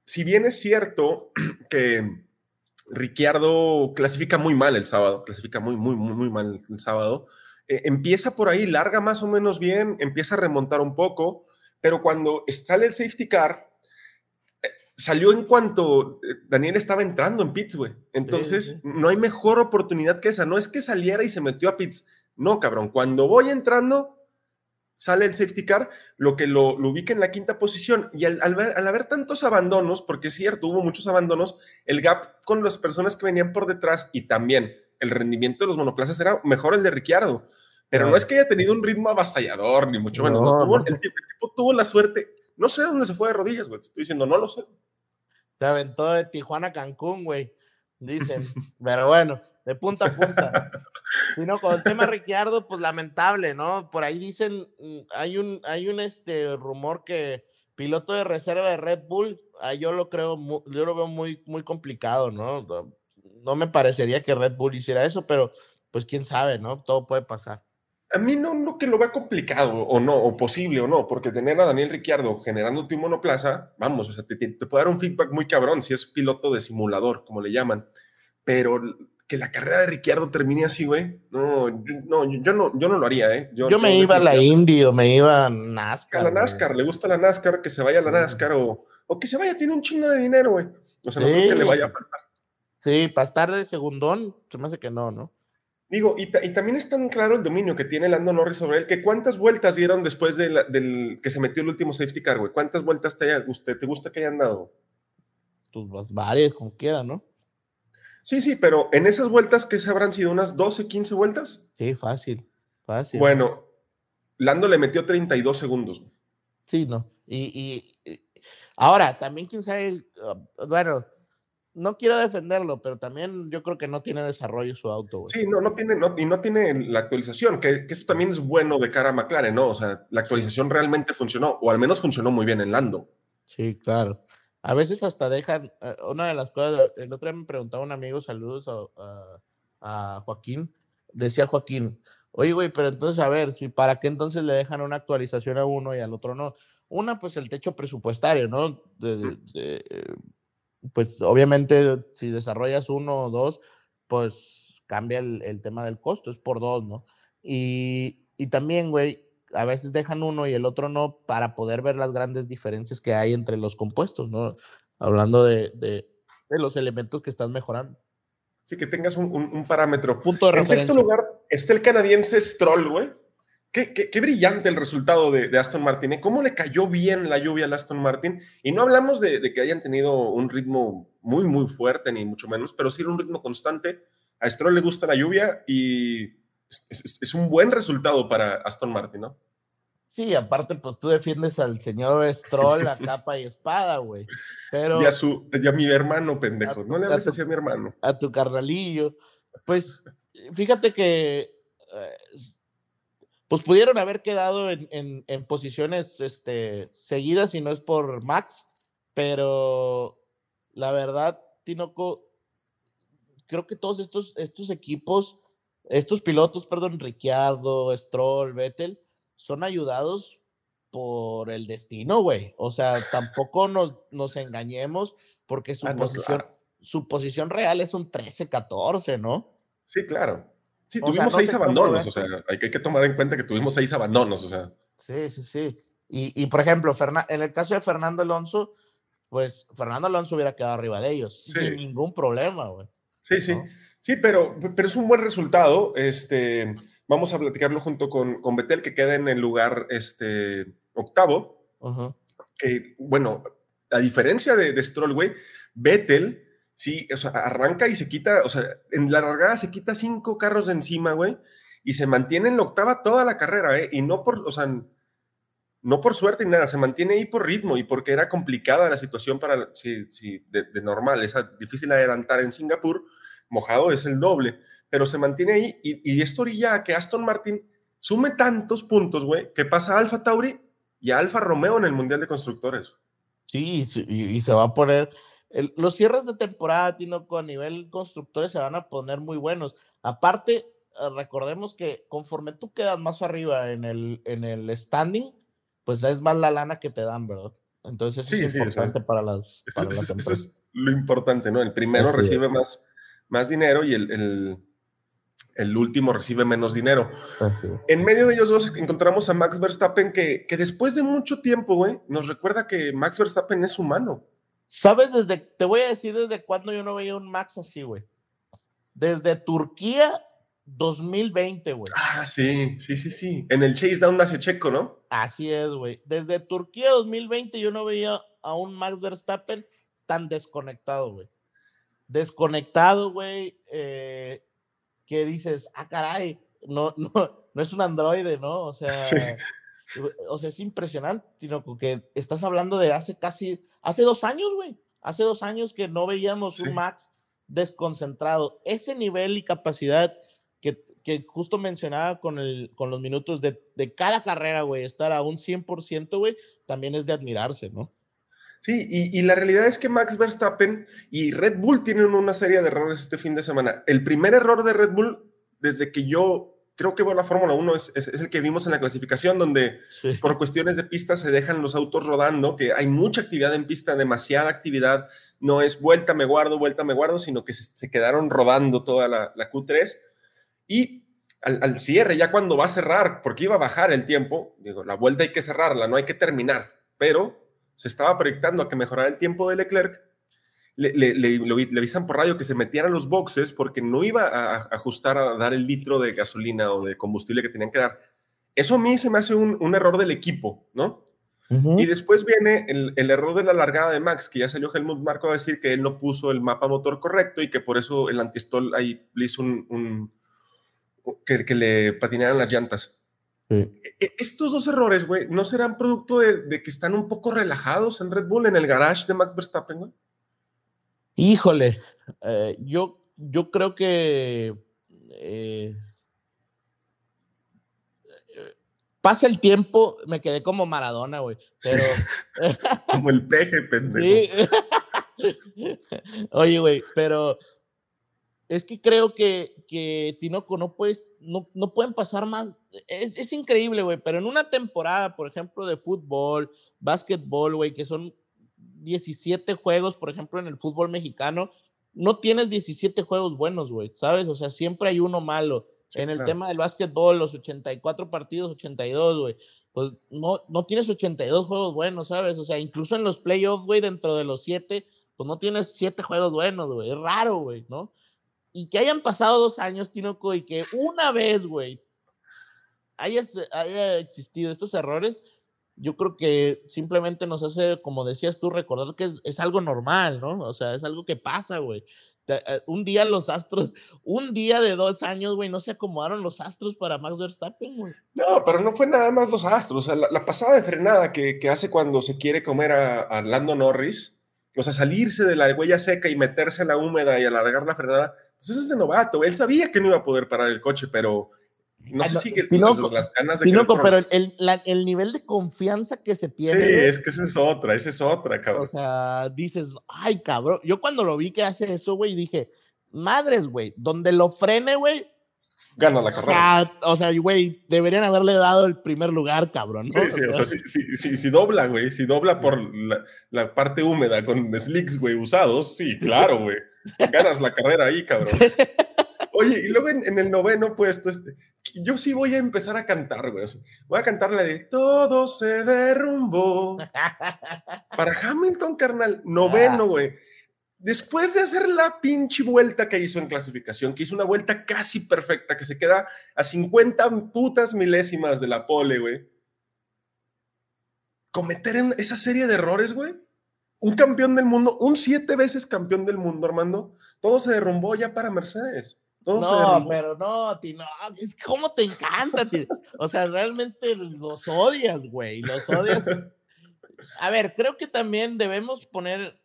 S3: si bien es cierto que Ricciardo clasifica muy mal el sábado, clasifica muy, muy, muy, muy mal el sábado, eh, empieza por ahí, larga más o menos bien, empieza a remontar un poco, pero cuando sale el safety car, eh, salió en cuanto eh, Daniel estaba entrando en pits, güey. Entonces, no hay mejor oportunidad que esa. No es que saliera y se metió a pits no, cabrón, cuando voy entrando, sale el safety car, lo que lo, ubica en la quinta posición. Y al, ver, al, haber tantos abandonos, porque es cierto, hubo muchos abandonos, el gap con las personas que venían por detrás y también el rendimiento de los monoplazas era mejor el de Ricciardo. Pero no es que haya tenido un ritmo avasallador, ni mucho menos. El, tipo, tuvo la suerte. No sé dónde se fue de rodillas, güey. estoy diciendo, no lo sé.
S4: Se aventó de Tijuana a Cancún, güey. Dicen. Pero bueno, de punta a punta. Sino con el tema Ricciardo, pues lamentable, ¿no? Por ahí dicen, mm, hay un, hay un este rumor que piloto de reserva de Red Bull, yo lo creo, yo lo veo muy, muy complicado, ¿no? No me parecería que Red Bull hiciera eso, pero pues quién sabe, ¿no? Todo puede pasar.
S3: A mí no, no que lo vea complicado o no, o posible o no, porque tener a Daniel Ricciardo generando tu monoplaza, vamos, o sea, te, te, puede dar un feedback muy cabrón si es piloto de simulador, como le llaman, pero que la carrera de Ricciardo termine así, güey. No, no, yo no, yo no lo haría, ¿eh?
S4: Yo, me iba a la Indy o me iba a NASCAR.
S3: A la NASCAR, le gusta la NASCAR, que se vaya a la NASCAR o, o que se vaya, tiene un chingo de dinero, güey. O sea, no creo que le vaya a faltar.
S4: Sí, para estar de segundón, se me hace que no, ¿no?
S3: Digo, y, y, también es tan claro el dominio que tiene Lando Norris sobre él, que cuántas vueltas dieron después de del que se metió el último safety car, güey. ¿Cuántas vueltas te, usted, te gusta que hayan dado?
S4: Pues varias, como quiera, ¿no?
S3: Sí, sí, pero en esas vueltas, ¿qué se habrán sido? ¿Unas 12, 15 vueltas?
S4: Sí, fácil, fácil.
S3: Bueno, Lando le metió 32 segundos.
S4: Sí, no. Y, ahora, también quién sabe, ah, bueno, no quiero defenderlo, pero también yo creo que no tiene desarrollo su auto.
S3: Sí, no, no tiene, no, y no tiene la actualización, que, que, eso también es bueno de cara a McLaren, ¿no? O sea, la actualización realmente funcionó, o al menos funcionó muy bien en Lando.
S4: Sí, claro. A veces hasta dejan, eh, una de las cosas, el otro día me preguntaba un amigo, saludos a, Joaquín, decía Joaquín, oye, güey, pero entonces, a ver, si para qué entonces le dejan una actualización a uno y al otro no. Una, pues el techo presupuestario, ¿no? pues obviamente si desarrollas uno o dos, pues cambia el, tema del costo, es por dos, ¿no? Y, y también, güey, a veces dejan uno y el otro no para poder ver las grandes diferencias que hay entre los compuestos, ¿no? Hablando de, de, los elementos que están mejorando.
S3: Sí, que tengas un, un, parámetro.
S4: Punto de
S3: en sexto lugar está el canadiense Stroll, güey, Qué, brillante el resultado de, Aston Martin. ¿eh? ¿Cómo le cayó bien la lluvia a Aston Martin? Y no hablamos de, que hayan tenido un ritmo muy, muy fuerte, ni mucho menos, pero sí un ritmo constante. A Stroll le gusta la lluvia y es, un buen resultado para Aston Martin, ¿no?
S4: Sí, aparte, pues tú defiendes al señor Stroll a capa y espada, güey. Pero.
S3: Y a, su, a mi hermano, pendejo. no le hables así a mi hermano.
S4: A tu carnalillo. Pues fíjate que. Eh, pues pudieron haber quedado en, posiciones este, seguidas y no es por Max, pero la verdad, Tinoco, creo que todos estos, estos equipos, estos pilotos, perdón, Ricciardo, Stroll, Vettel, son ayudados por el destino, güey. O sea, tampoco nos, nos engañemos porque su, ah, posición, su posición real es un 13-14, ¿no?
S3: Sí, claro. Sí, tuvimos seis abandonos, o sea, hay que, tomar en cuenta que tuvimos seis abandonos, o sea.
S4: Sí, sí, sí. Y, por ejemplo, en el caso de Fernando Alonso, pues Fernando Alonso hubiera quedado arriba de ellos, sin ningún problema, güey.
S3: Sí, sí. Sí, pero, pero es un buen resultado. Este, vamos a platicarlo junto con, con Betel, que queda en el lugar este, octavo. Que, bueno, a diferencia de, de Stroll, güey, Betel Sí, o sea, arranca y se quita, o sea, en la largada se quita cinco carros de encima, güey, y se mantiene en la octava toda la carrera, ¿eh? Y no por, o sea, no por suerte ni nada, se mantiene ahí por ritmo y porque era complicada la situación para, sí, sí, de, normal, es difícil adelantar en Singapur, mojado es el doble, pero se mantiene ahí y, y esto orilla a que Aston Martin sume tantos puntos, güey, que pasa a Alfa Tauri y a Alfa Romeo en el Mundial de Constructores.
S4: Sí, y, y se va a poner los cierres de temporada, Tinoco, a nivel constructores se van a poner muy buenos. Aparte, eh, recordemos que conforme tú quedas más arriba en el, en el standing, pues es más la lana que te dan, ¿verdad? Entonces eso es importante para las.
S3: eso, es lo importante, ¿no? El primero recibe más, más dinero y el, el, último recibe menos dinero. En medio de ellos dos encontramos a Max Verstappen, que, que después de mucho tiempo, güey, nos recuerda que Max Verstappen es humano.
S4: ¿Sabes desde, te voy a decir desde cuándo yo no veía un Max así, güey? Desde Turquía 2020, güey.
S3: Ah, sí, sí, sí, sí. En el chase down hacia Checo, ¿no?
S4: Así es, güey. Desde Turquía 2020 yo no veía a un Max Verstappen tan desconectado, güey. Desconectado, güey. Eh, que dices, ah, caray, no, no, no es un androide, ¿no? O sea, o sea, es impresionante, sino que estás hablando de hace casi, hace dos años, güey. Hace dos años que no veíamos un Max desconcentrado. Ese nivel y capacidad que, que justo mencionaba con, el, con los minutos de, de cada carrera, güey, estar a un 100%, güey, también es de admirarse, ¿no?
S3: Sí, y, y, la realidad es que Max Verstappen y Red Bull tienen una serie de errores este fin de semana. El primer error de Red Bull, desde que yo creo que la Fórmula 1 es, es, el que vimos en la clasificación, donde por cuestiones de pista se dejan los autos rodando, que hay mucha actividad en pista, demasiada actividad, no es vuelta, me guardo, vuelta, me guardo, sino que se, quedaron rodando toda la, la Q3. Y al, cierre, ya cuando va a cerrar, porque iba a bajar el tiempo, digo, la vuelta hay que cerrarla, no hay que terminar, pero se estaba proyectando a que mejorara el tiempo de Leclerc le, le, le, avisan por radio que se metieran los boxes porque no iba a, ajustar a dar el litro de gasolina o de combustible que tenían que dar. Eso a mí se me hace un, error del equipo, ¿no? Y después viene el, error de la largada de Max, que ya salió Helmut Marco a decir que él no puso el mapa motor correcto y que por eso el antistol ahí le hizo un... que, que, le patinaran las llantas. E, estos dos errores, güey, ¿no serán producto de, de, que están un poco relajados en Red Bull, en el garage de Max Verstappen, güey?
S4: Híjole, eh, yo, yo creo que eh, pasa el tiempo, me quedé como Maradona, güey. Pero.
S3: como el peje, pendejo.
S4: Oye, güey, pero es que creo que, que Tinoco no puedes, no, no pueden pasar más. Es, es increíble, güey, pero en una temporada, por ejemplo, de fútbol, básquetbol, güey, que son 17 juegos, por ejemplo, en el fútbol mexicano, no tienes 17 juegos buenos, güey, ¿sabes? O sea, siempre hay uno malo. en el tema del básquetbol, los 84 partidos, 82, güey, pues no, no tienes 82 juegos buenos, ¿sabes? O sea, incluso en los playoffs, güey, dentro de los 7, pues no tienes 7 juegos buenos, güey. Es raro, güey, ¿no? Y que hayan pasado dos años, Tinoco, y que una vez, güey, haya, haya existido estos errores, yo creo que simplemente nos hace, como decías tú, recordar que es, es algo normal, ¿no? O sea, es algo que pasa, güey. Eh, un día los astros, un día de dos años, güey, no se acomodaron los astros para Max Verstappen, güey.
S3: No, pero no fue nada más los astros. O sea, la, pasada de frenada que, que, hace cuando se quiere comer a, a, Lando Norris, o sea, salirse de la huella seca y meterse en la húmeda y alargar la frenada, pues eso es de novato. Él sabía que no iba a poder parar el coche, pero no sé si las ganas de
S4: pero el, el, nivel de confianza que se tiene.
S3: Sí, es que esa es otra, esa es otra, cabrón.
S4: O sea, dices, ay, cabrón. Yo cuando lo vi que hace eso, güey, dije, madres, güey, donde lo frene, güey.
S3: Gana la carrera.
S4: O sea, güey, deberían haberle dado el primer lugar, cabrón.
S3: Sí, sí, o sea, si, si, si, dobla, güey, si dobla por la, la parte húmeda con slicks, güey, usados, sí, claro, güey. Ganas la carrera ahí, cabrón. Oye, y luego en, el noveno puesto, este, yo sí voy a empezar a cantar, güey. Voy a cantar la de Todo se derrumbó. Para Hamilton, carnal, noveno, ah. güey. Después de hacer la pinche vuelta que hizo en clasificación, que hizo una vuelta casi perfecta, que se queda a 50 putas milésimas de la pole, güey. Cometer esa serie de errores, güey. Un campeón del mundo, un siete veces campeón del mundo, Armando. Todo se derrumbó ya para Mercedes
S4: no, pero no, ti no, ¿cómo te encanta? O sea, realmente los odias, güey, los odias. A ver, creo que también debemos poner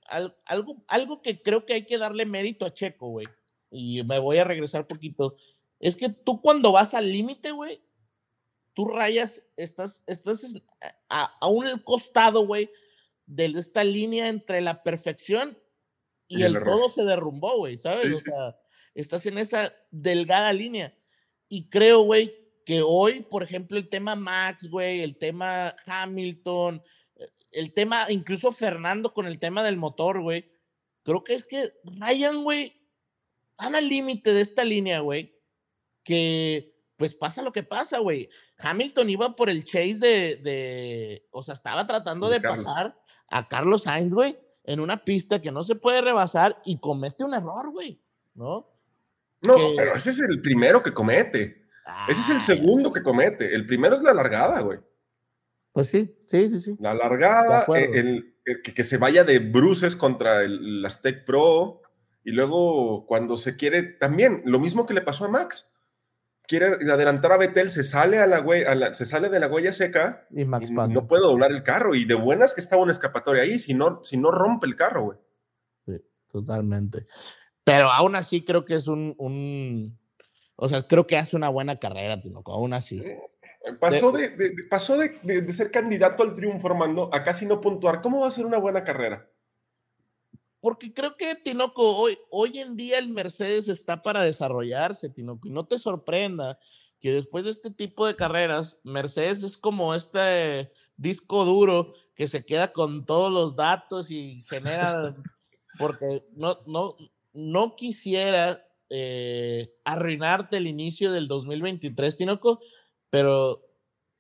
S4: algo, algo que creo que hay que darle mérito a Checo, güey. Y me voy a regresar poquito. Es que tú cuando vas al límite, güey, tú rayas, estás, estás a, a un costado, güey, de esta línea entre la perfección y, el, todo se derrumbó, güey, ¿sabes? o sea, estás en esa delgada línea. Y creo, güey, que hoy, por ejemplo, el tema Max, güey, el tema Hamilton, eh, el tema, incluso Fernando con el tema del motor, güey, creo que es que Ryan, güey, están al límite de esta línea, güey, que pues pasa lo que pasa, güey. Hamilton iba por el chase de, de o sea, estaba tratando de, pasar a Carlos Sainz, güey, en una pista que no se puede rebasar y comete un error, güey, ¿no?
S3: No, pero ese es el primero que comete. Ese es el segundo que comete. El primero es la largada, güey.
S4: Pues sí, sí, sí, sí.
S3: La largada, eh, el, que, se vaya de bruces contra el, Aztec Pro. Y luego, cuando se quiere, también lo mismo que le pasó a Max. Quiere adelantar a Betel, se sale, a la, se sale de la huella seca y, no puede doblar el carro. Y de buenas que estaba una escapatoria ahí, si no, si no rompe el carro, güey.
S4: Sí, totalmente. Pero aún así creo que es un, o sea, creo que hace una buena carrera, Tinoco, aún así.
S3: Pasó, de, pasó de, ser candidato al triunfo, Armando, a casi no puntuar. ¿Cómo va a ser una buena carrera?
S4: Porque creo que, Tinoco, hoy, hoy en día el Mercedes está para desarrollarse, Tinoco, y no te sorprenda que después de este tipo de carreras, Mercedes es como este disco duro que se queda con todos los datos y genera, porque no, no, no quisiera eh, arruinarte el inicio del 2023, Tinoco, pero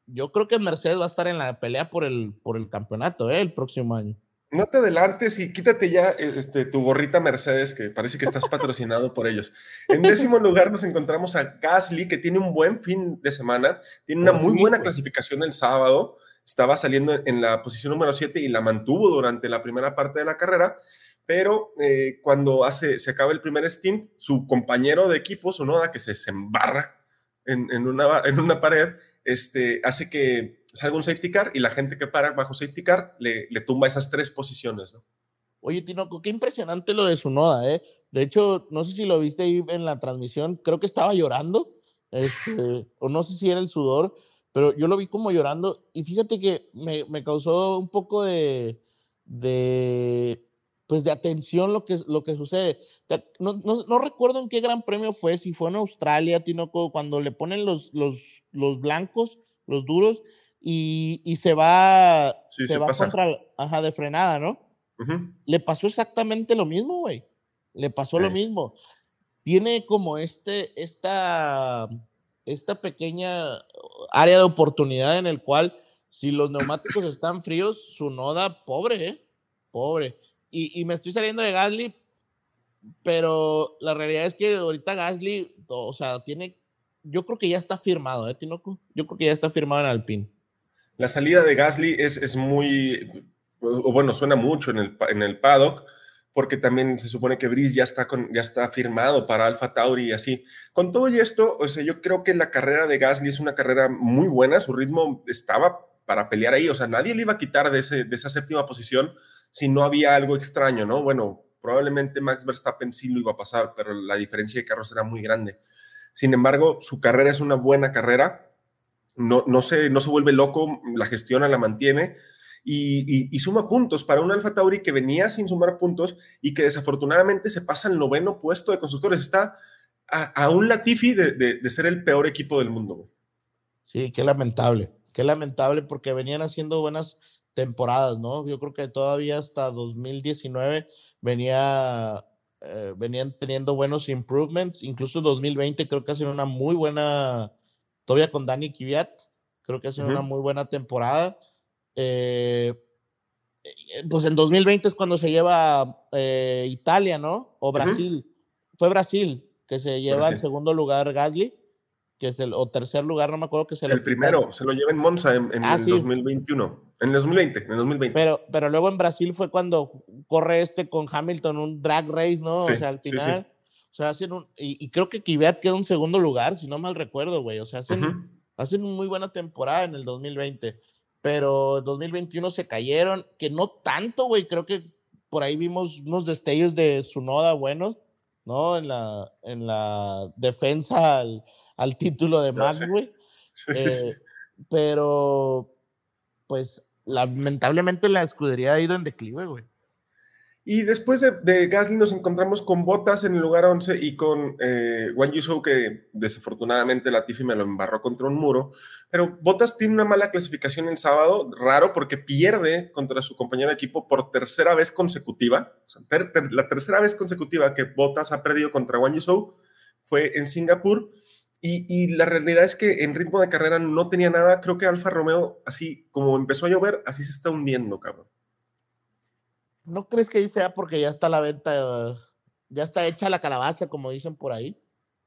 S4: yo creo que Mercedes va a estar en la pelea por el, por el campeonato eh, el próximo año.
S3: No te adelantes y quítate ya este, tu gorrita Mercedes, que parece que estás patrocinado por ellos. En décimo lugar nos encontramos a Gasly, que tiene un buen fin de semana, tiene una muy buena clasificación el sábado, estaba saliendo en la posición número 7 y la mantuvo durante la primera parte de la carrera pero eh, cuando hace, se acaba el primer stint, su compañero de equipo, su noda, que se, embarra en, en, una, en una pared, este, hace que salga un safety car y la gente que para bajo safety car le, le tumba esas tres posiciones, ¿no?
S4: Oye, Tinoco, qué impresionante lo de su noda, ¿eh? De hecho, no sé si lo viste ahí en la transmisión, creo que estaba llorando, este, o no sé si era el sudor, pero yo lo vi como llorando y fíjate que me, me causó un poco de, de pues de atención lo que, lo que sucede. No, no, recuerdo en qué gran premio fue, si fue en Australia, Tinoco, cuando le ponen los, los, los blancos, los duros, y, y se va, se, va contra, ajá, de frenada, ¿no? Le pasó exactamente lo mismo, güey. Le pasó lo mismo. Tiene como este, esta, esta pequeña área de oportunidad en el cual si los neumáticos están fríos, su noda, pobre, ¿eh? Pobre y, me estoy saliendo de Gasly, pero la realidad es que ahorita Gasly, o sea, tiene yo creo que ya está firmado, ¿eh, Tinoco? Yo creo que ya está firmado en Alpine.
S3: La salida de Gasly es, es muy, o bueno, suena mucho en el, en el paddock, porque también se supone que Brice ya está, con, ya está firmado para Alfa Tauri y así. Con todo y esto, o sea, yo creo que la carrera de Gasly es una carrera muy buena, su ritmo estaba para pelear ahí, o sea, nadie le iba a quitar de, ese, de esa séptima posición si no había algo extraño, ¿no? Bueno, probablemente Max Verstappen sí lo iba a pasar, pero la diferencia de carros era muy grande. Sin embargo, su carrera es una buena carrera, no, no, se, no se vuelve loco, la gestiona, la mantiene y, suma puntos para un Alfa Tauri que venía sin sumar puntos y que desafortunadamente se pasa al noveno puesto de constructores. Está a, un Latifi de, ser el peor equipo del mundo.
S4: Sí, qué lamentable, qué lamentable porque venían haciendo buenas temporadas, ¿no? Yo creo que todavía hasta 2019 venía, eh, venían teniendo buenos improvements, incluso 2020 creo que ha sido una muy buena, todavía con Dani Kiviat, creo que ha sido una muy buena temporada. Eh, eh, pues en 2020 es cuando se lleva eh, Italia, ¿no? O Brasil. Fue Brasil que se lleva en segundo lugar Gasly, que es el o tercer lugar, no me acuerdo que se
S3: El primero, se lo lleva en Monza en, en ah, el 2021. En el 2020, en el 2020.
S4: Pero, pero luego en Brasil fue cuando corre este con Hamilton, un drag race, ¿no? o sea, al final. o sea, hacen un. Y, creo que Kvyat queda en segundo lugar, si no mal recuerdo, güey. O sea, hacen, hacen una muy buena temporada en el 2020 pero 2021 se cayeron, que no tanto, güey, creo que por ahí vimos unos destellos de su noda buenos, ¿no? En la, en la defensa al, al título de Max, güey. Eh, pero, pues, lamentablemente la escudería ha ido en declive, güey.
S3: Y después de, Gasly nos encontramos con Botas en el lugar 11 y con eh, Wang Yusou, que desafortunadamente Latifi me lo embarró contra un muro. Pero Botas tiene una mala clasificación el sábado, raro porque pierde contra su compañero de equipo por tercera vez consecutiva. la tercera vez consecutiva que Botas ha perdido contra Wang Yusou fue en Singapur. Y, y, la realidad es que en ritmo de carrera no tenía nada. Creo que Alfa Romeo, así como empezó a llover, así se está hundiendo, cabrón.
S4: ¿No crees que sea porque ya está la venta, ya está hecha la calabaza, como dicen por ahí?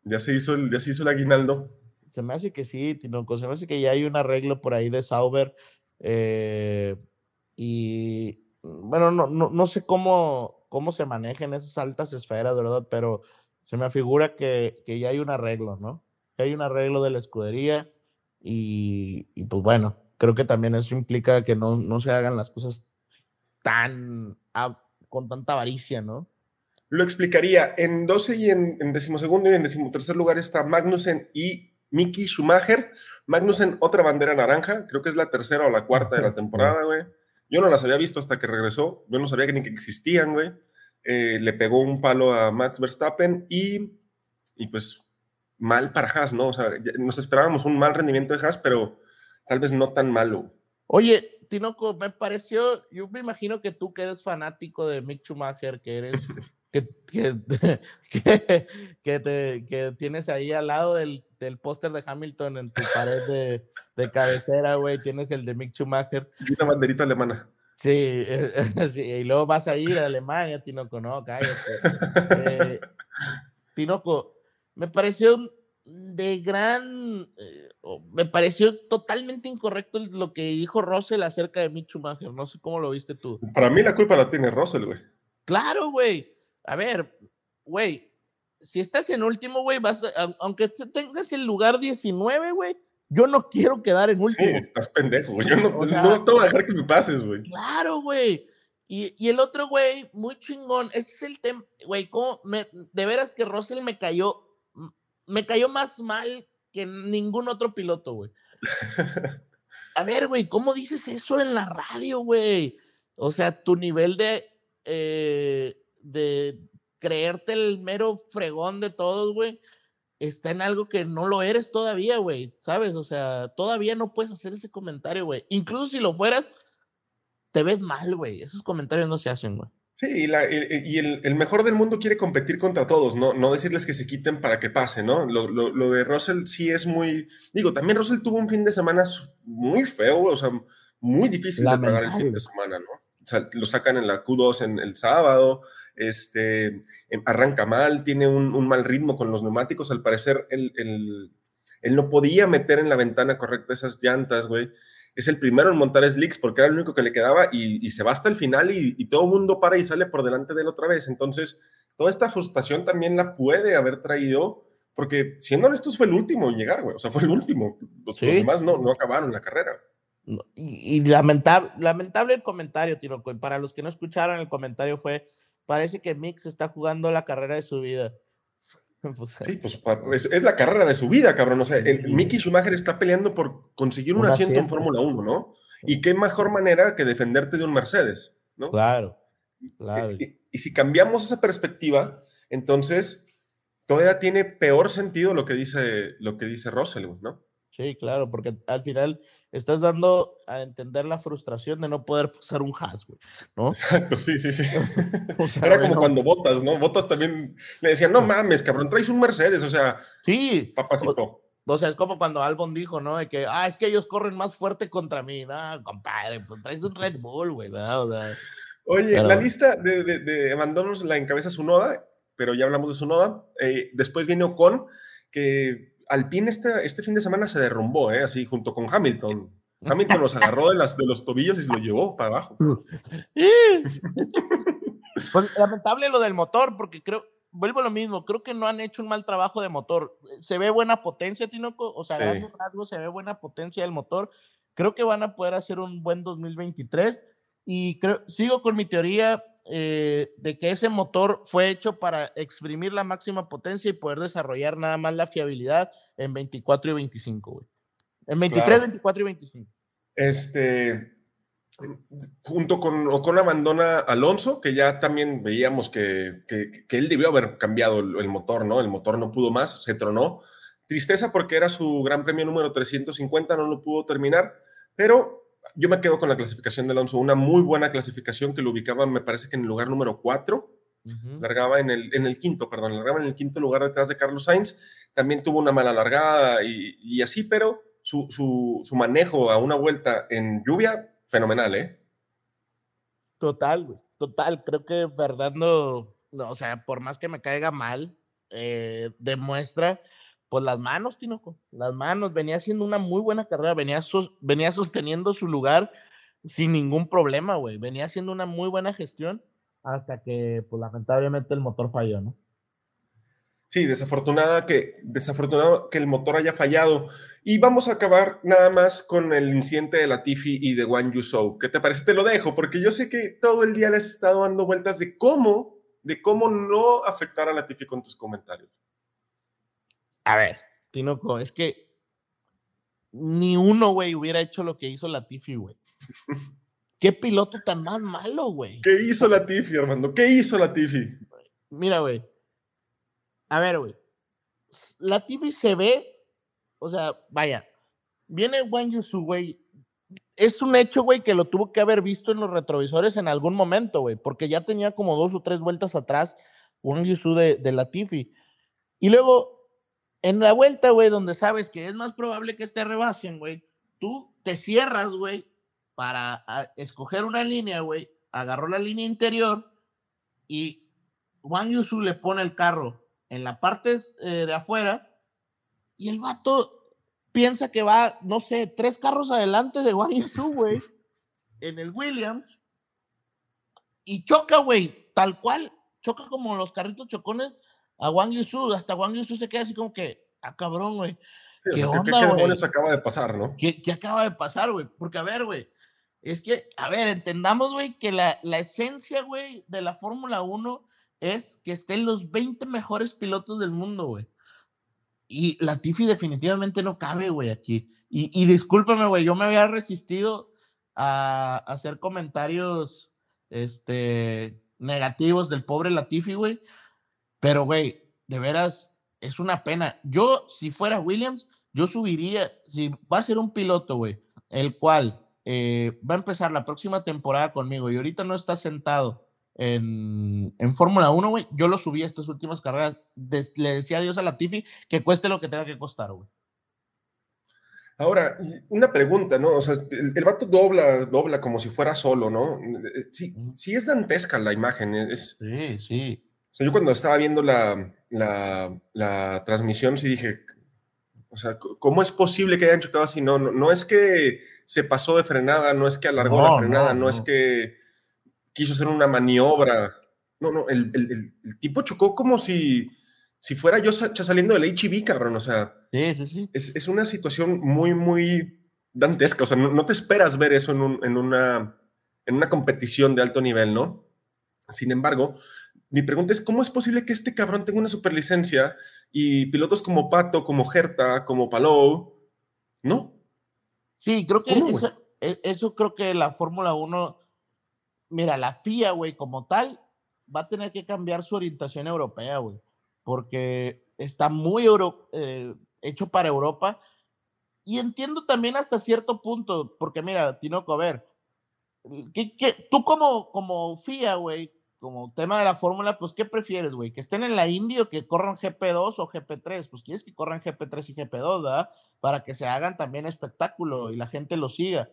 S3: Ya se hizo el, ya se hizo el aguinaldo.
S4: Se me hace que sí, Tinoco, se me hace que ya hay un arreglo por ahí de Sauber. Eh, y bueno, no, no, no, sé cómo, cómo se manejan esas altas esferas, ¿verdad? Pero se me afigura que, que ya hay un arreglo, ¿no? Que hay un arreglo de la escudería y, y, pues bueno, creo que también eso implica que no, no se hagan las cosas tan con tanta avaricia, ¿no?
S3: Lo explicaría. En 12 y en, en decimosegundo y en decimotercer lugar está Magnussen y Mickey Schumacher. Magnussen, otra bandera naranja. Creo que es la tercera o la cuarta de la temporada, güey. Yo no las había visto hasta que regresó. Yo no sabía ni que existían, güey. Eh, le pegó un palo a Max Verstappen y, y pues mal para Haas, ¿no? O sea, nos esperábamos un mal rendimiento de Haas, pero tal vez no tan malo.
S4: Oye, Tinoco, me pareció, yo me imagino que tú que eres fanático de Mick Schumacher, que eres, que, que, que, te, que tienes ahí al lado del, del póster de Hamilton en tu pared de, de cabecera, güey, tienes el de Mick Schumacher.
S3: Y una banderita alemana.
S4: Sí, sí, y luego vas a ir a Alemania, Tinoco, no, cállate. Eh, Tinoco, me pareció de gran... Eh, me pareció totalmente incorrecto lo que dijo Russell acerca de Mick Schumacher. No sé cómo lo viste tú.
S3: Para mí la culpa la tiene Russell, güey.
S4: Claro, güey. A ver, güey, si estás en último, güey, vas aunque tengas el lugar 19, güey, yo no quiero quedar en último. Sí,
S3: estás pendejo, güey. Yo no, no te voy a dejar que me pases, güey.
S4: Claro, güey. Y, y, el otro, güey, muy chingón. Ese es el tema, güey, de veras que Russell me cayó, me cayó más mal que ningún otro piloto, güey. A ver, güey, ¿cómo dices eso en la radio, güey? O sea, tu nivel de, eh, de creerte el mero fregón de todos, güey, está en algo que no lo eres todavía, güey, ¿sabes? O sea, todavía no puedes hacer ese comentario, güey. Incluso si lo fueras, te ves mal, güey. Esos comentarios no se hacen, güey.
S3: Sí, y, el, mejor del mundo quiere competir contra todos, ¿no? No decirles que se quiten para que pase, ¿no? Lo, lo, de Russell sí es muy. Digo, también Russell tuvo un fin de semana muy feo, o sea, muy difícil de tragar el fin de semana, ¿no? O sea, lo sacan en la Q2 en el sábado, este, em, arranca mal, tiene un, mal ritmo con los neumáticos. Al parecer, el, Él no podía meter en la ventana correcta esas llantas, güey. Es el primero en montar slicks porque era el único que le quedaba y, se va hasta el final y, y, todo el mundo para y sale por delante de él otra vez. Entonces, toda esta frustración también la puede haber traído porque, siendo honestos, fue el último en llegar, güey. O sea, fue el último. Los, demás no, no acabaron la carrera.
S4: Y, lamentable, lamentable el comentario, Tiro. Para los que no escucharon, el comentario fue: parece que Mix está jugando la carrera de su vida.
S3: Pues, sí, pues es, la carrera de su vida, cabrón. O sea, el, Mickey Schumacher está peleando por conseguir un, asiento, en Fórmula 1, ¿no? Y qué mejor manera que defenderte de un Mercedes, ¿no?
S4: Claro, claro.
S3: y si cambiamos esa perspectiva, entonces todavía tiene peor sentido lo que dice, lo que dice Russell, ¿no?
S4: Sí, claro, porque al final estás dando a entender la frustración de no poder pasar un hash, güey, ¿no?
S3: Exacto, sí, sí, sí. Era como cuando votas, ¿no? Votas también le decían, no mames, cabrón, traes un Mercedes, o sea,
S4: sí,
S3: papacito.
S4: O, sea, es como cuando Albon dijo, ¿no? De que, ah, es que ellos corren más fuerte contra mí, no, compadre, pues traes un Red Bull, güey, ¿verdad? O sea,
S3: Oye, la lista de, de, de abandonos la encabeza su noda pero ya hablamos de su noda. Eh, después viene Ocon, que Alpine este, este fin de semana se derrumbó, ¿eh? así junto con Hamilton. Hamilton los agarró de, las, de los tobillos y se lo llevó para abajo.
S4: pues, lamentable lo del motor, porque creo, vuelvo a lo mismo, creo que no han hecho un mal trabajo de motor. Se ve buena potencia, Tinoco, o sea, sí. rasgo, se ve buena potencia del motor. Creo que van a poder hacer un buen 2023 y creo, sigo con mi teoría eh, de que ese motor fue hecho para exprimir la máxima potencia y poder desarrollar nada más la fiabilidad en 24 y 25, güey. En 23, 24 y 25.
S3: Este, junto con Ocon abandona Alonso, que ya también veíamos que, que, que, él debió haber cambiado el, el, motor, ¿no? El motor no pudo más, se tronó. Tristeza porque era su gran premio número 350, no lo pudo terminar, pero yo me quedo con la clasificación de Alonso, una muy buena clasificación que lo ubicaba, me parece que en el lugar número 4, largaba en el, en el quinto, perdón, largaba en el quinto lugar detrás de Carlos Sainz, también tuvo una mala largada y, y así, pero su, su, su, manejo a una vuelta en lluvia, fenomenal, ¿eh?
S4: Total, güey, total, creo que Fernando, no, o sea, por más que me caiga mal, eh, demuestra pues las manos, Tinoco, las manos, venía haciendo una muy buena carrera, venía, venía sosteniendo su lugar sin ningún problema, güey, venía haciendo una muy buena gestión hasta que, pues lamentablemente el motor falló, ¿no?
S3: Sí, desafortunada que, desafortunado que el motor haya fallado. Y vamos a acabar nada más con el incidente de Latifi y de Wang Yusou. ¿Qué te parece? Te lo dejo, porque yo sé que todo el día les has estado dando vueltas de cómo, de cómo no afectar a Latifi con tus comentarios.
S4: A ver, Tinoco, es que ni uno, güey, hubiera hecho lo que hizo Latifi, güey. ¿Qué piloto tan más malo, güey?
S3: ¿Qué hizo Latifi, Armando? ¿Qué hizo Latifi?
S4: Mira, güey. A ver, güey. Latifi se ve, o sea, vaya, viene Wang Yusu, güey. Es un hecho, güey, que lo tuvo que haber visto en los retrovisores en algún momento, güey, porque ya tenía como dos o tres vueltas atrás Wang Yusu de, de Latifi. Y luego en la vuelta, güey, donde sabes que es más probable que te rebasen, güey, tú te cierras, güey, para escoger una línea, güey, agarró la línea interior y Juan Yusu le pone el carro en la parte eh, de afuera y el vato piensa que va, no sé, tres carros adelante de Juan Yusu, güey, en el Williams y choca, güey, tal cual, choca como los carritos chocones a Wang Yusu, hasta Wang Yusu se queda así como que, ah, cabrón, güey.
S3: ¿Qué, onda, ¿qué, qué acaba de pasar, no?
S4: ¿Qué, qué acaba de pasar, güey? Porque, a ver, güey, es que, a ver, entendamos, güey, que la, la esencia, güey, de la Fórmula 1 es que estén los 20 mejores pilotos del mundo, güey. Y la Tiffy definitivamente no cabe, güey, aquí. Y, y discúlpame, güey, yo me había resistido a, a hacer comentarios este, negativos del pobre Latifi, güey, pero, güey, de veras, es una pena. Yo, si fuera Williams, yo subiría, si va a ser un piloto, güey, el cual eh, va a empezar la próxima temporada conmigo y ahorita no está sentado en, en Fórmula 1, güey, yo lo subí a estas últimas carreras. le decía adiós a Latifi que cueste lo que tenga que costar, güey.
S3: Ahora, una pregunta, ¿no? O sea, el, el, vato dobla, dobla como si fuera solo, ¿no? Sí, sí es dantesca la imagen. Es,
S4: sí, sí.
S3: O sea, yo cuando estaba viendo la, la, la transmisión, sí dije, O sea, ¿cómo es posible que hayan chocado así? No, no, es que se pasó de frenada, no es que alargó la frenada, no, es que quiso hacer una maniobra. No, no, el, tipo chocó como si, si fuera yo saliendo del HIV, cabrón. O sea,
S4: sí, sí, sí.
S3: Es, una situación muy, muy dantesca. O sea, no, te esperas ver eso en, en, una, en una competición de alto nivel, ¿no? Sin embargo, mi pregunta es, ¿cómo es posible que este cabrón tenga una superlicencia y pilotos como Pato, como Gerta, como Palou, no?
S4: Sí, creo que e, eso, creo que la Fórmula 1, mira, la FIA, güey, como tal, va a tener que cambiar su orientación europea, güey, porque está muy eh, hecho para Europa. Y entiendo también hasta cierto punto, porque mira, Tinoco, a ver, ¿qué, tú como, como FIA, güey, como tema de la fórmula, pues, ¿qué prefieres, güey? ¿Que estén en la Indy o que corran GP2 o GP3? Pues quieres que corran GP3 y GP2, ¿verdad? Para que se hagan también espectáculo y la gente lo siga.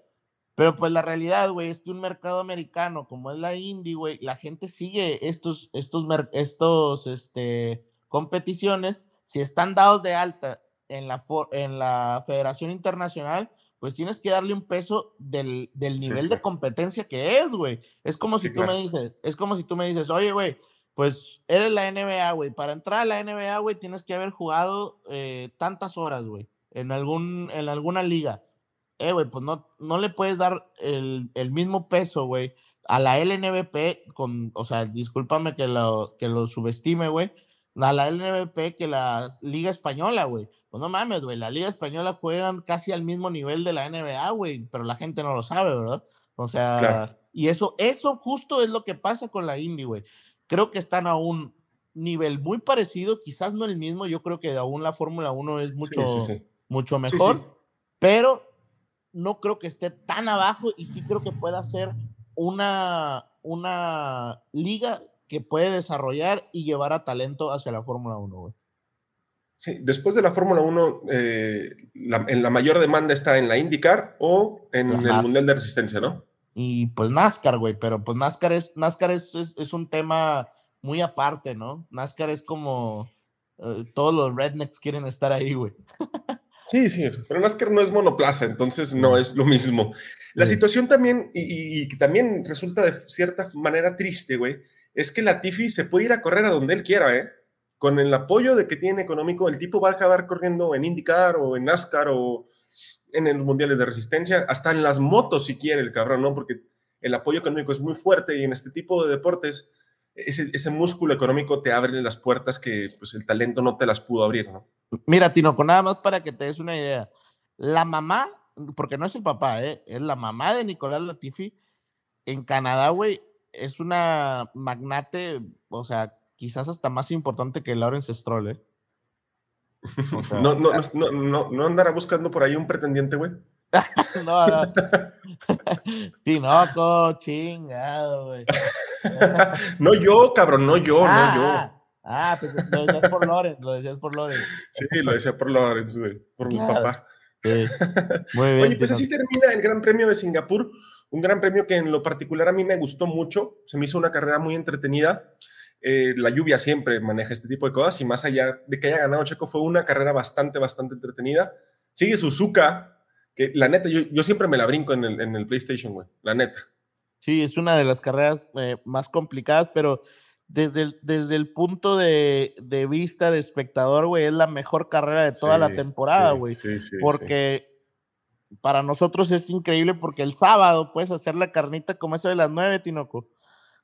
S4: Pero pues la realidad, güey, es que un mercado americano como es la Indy, güey, la gente sigue estos, estos, estos, este, competiciones. Si están dados de alta en la, en la Federación Internacional, pues tienes que darle un peso del, nivel de competencia que es, güey. Es como si tú me dices, es como si tú me dices, oye, güey, pues eres la NBA, güey. Para entrar a la NBA, güey, tienes que haber jugado eh, tantas horas, güey, en, algún, en alguna liga. Eh, güey, pues no, no le puedes dar el, mismo peso, güey, a la LNBP con, o sea, discúlpame que lo, que lo subestime, güey, a la LNBP que la Liga Española, güey. Pues no mames, güey, la Liga Española juegan casi al mismo nivel de la NBA, güey, pero la gente no lo sabe, ¿verdad? O sea, y eso, eso justo es lo que pasa con la Indy, güey. Creo que están a un nivel muy parecido, quizás no el mismo, yo creo que aún la Fórmula 1 es mucho, mucho mejor, pero no creo que esté tan abajo y sí creo que pueda ser una, una liga que puede desarrollar y llevar a talento hacia la Fórmula 1, güey.
S3: Sí, después de la Fórmula 1, eh, en la mayor demanda está en la IndyCar o en el Mundial de Resistencia, ¿no?
S4: Y pues NASCAR, güey, pero pues NASCAR es, NASCAR es, es, un tema muy aparte, ¿no? NASCAR es como eh, todos los rednecks quieren estar ahí, güey.
S3: Sí, sí, pero NASCAR no es monoplaza, entonces no es lo mismo. La situación también, y, y, también resulta de cierta manera triste, güey, es que la Tiffy se puede ir a correr a donde él quiera, ¿eh? Con el apoyo de que tiene económico, el tipo va a acabar corriendo en IndyCar o en NASCAR o en los mundiales de resistencia, hasta en las motos si quiere el cabrón, ¿no? Porque el apoyo económico es muy fuerte y en este tipo de deportes ese, músculo económico te abre las puertas que pues, el talento no te las pudo abrir, ¿no?
S4: Mira, Tino, con nada más para que te des una idea. La mamá, porque no es el papá, ¿eh? es la mamá de Nicolás Latifi, en Canadá, güey, es una magnate, o sea, quizás hasta más importante que Lawrence Stroll, ¿eh?
S3: no, no, no, no, no andará buscando por ahí un pretendiente, güey.
S4: no, no. Tinoco, chingado, güey.
S3: no yo, cabrón, no yo, no yo.
S4: Ah, ah, pues lo decías por Lawrence, lo decías por Lawrence.
S3: Sí, lo decía por Lawrence, güey, por mi papá.
S4: Sí. Muy bien.
S3: Oye, pues así termina el Gran Premio de Singapur, un gran premio que en lo particular a mí me gustó mucho, se me hizo una carrera muy entretenida. Eh, la lluvia siempre maneja este tipo de cosas y más allá de que haya ganado Checo, fue una carrera bastante, bastante entretenida. Sigue Suzuka, que la neta, yo, siempre me la brinco en el, en el PlayStation, güey, la neta.
S4: Sí, es una de las carreras eh, más complicadas, pero desde el, desde el punto de, vista de espectador, güey, es la mejor carrera de toda la temporada, güey. Sí, sí, porque para nosotros es increíble porque el sábado puedes hacer la carnita como eso de las nueve, Tinoco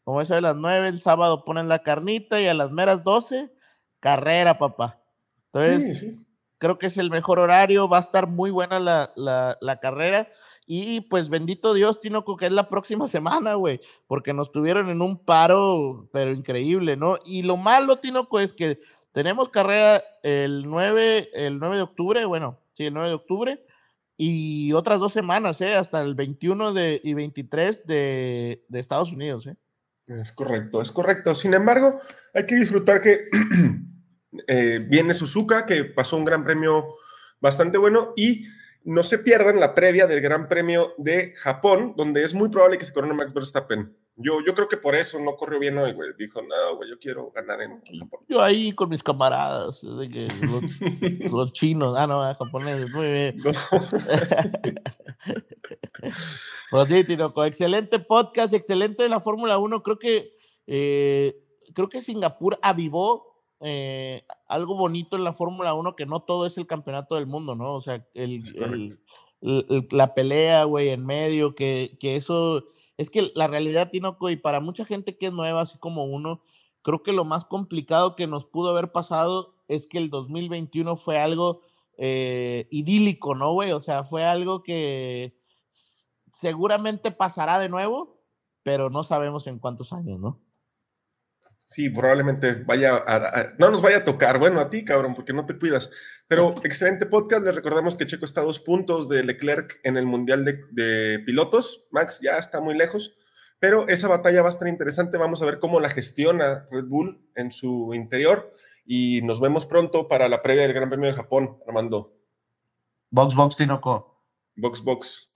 S4: como eso de las 9, el sábado ponen la carnita y a las meras 12, carrera, papá. Entonces, creo que es el mejor horario, va a estar muy buena la, carrera. Y pues bendito Dios, Tinoco, que es la próxima semana, güey, porque nos tuvieron en un paro, pero increíble, ¿no? Y lo malo, Tinoco, es que tenemos carrera el 9, el 9 de octubre, bueno, sí, el 9 de octubre, y otras dos semanas, ¿eh? Hasta el 21 de, y 23 de, de Estados Unidos, ¿eh?
S3: Es correcto, es correcto. Sin embargo, hay que disfrutar que eh, viene Suzuka, que pasó un gran premio bastante bueno, y no se pierdan la previa del Gran Premio de Japón, donde es muy probable que se corone Max Verstappen. Yo, yo creo que por eso no corrió bien hoy, güey. Dijo, no, güey, yo quiero ganar en Japón.
S4: Yo ahí con mis camaradas, de que los, chinos, ah, no, japoneses, muy bien. pues sí, Tinoco, excelente podcast, excelente de la Fórmula 1. Creo que, eh, creo que Singapur avivó eh, algo bonito en la Fórmula 1, que no todo es el campeonato del mundo, ¿no? O sea, el, la pelea, güey, en medio, que, que eso es que la realidad, Tinoco, y para mucha gente que es nueva, así como uno, creo que lo más complicado que nos pudo haber pasado es que el 2021 fue algo eh, idílico, ¿no, güey? O sea, fue algo que seguramente pasará de nuevo, pero no sabemos en cuántos años, ¿no?
S3: Sí, probablemente vaya a, no nos vaya a tocar. Bueno, a ti, cabrón, porque no te cuidas. Pero excelente podcast. Les recordamos que Checo está a dos puntos de Leclerc en el Mundial de, Pilotos. Max ya está muy lejos, pero esa batalla va a estar interesante. Vamos a ver cómo la gestiona Red Bull en su interior. Y nos vemos pronto para la previa del Gran Premio de Japón, Armando.
S4: Box, box, Tinoco.
S3: Box, box.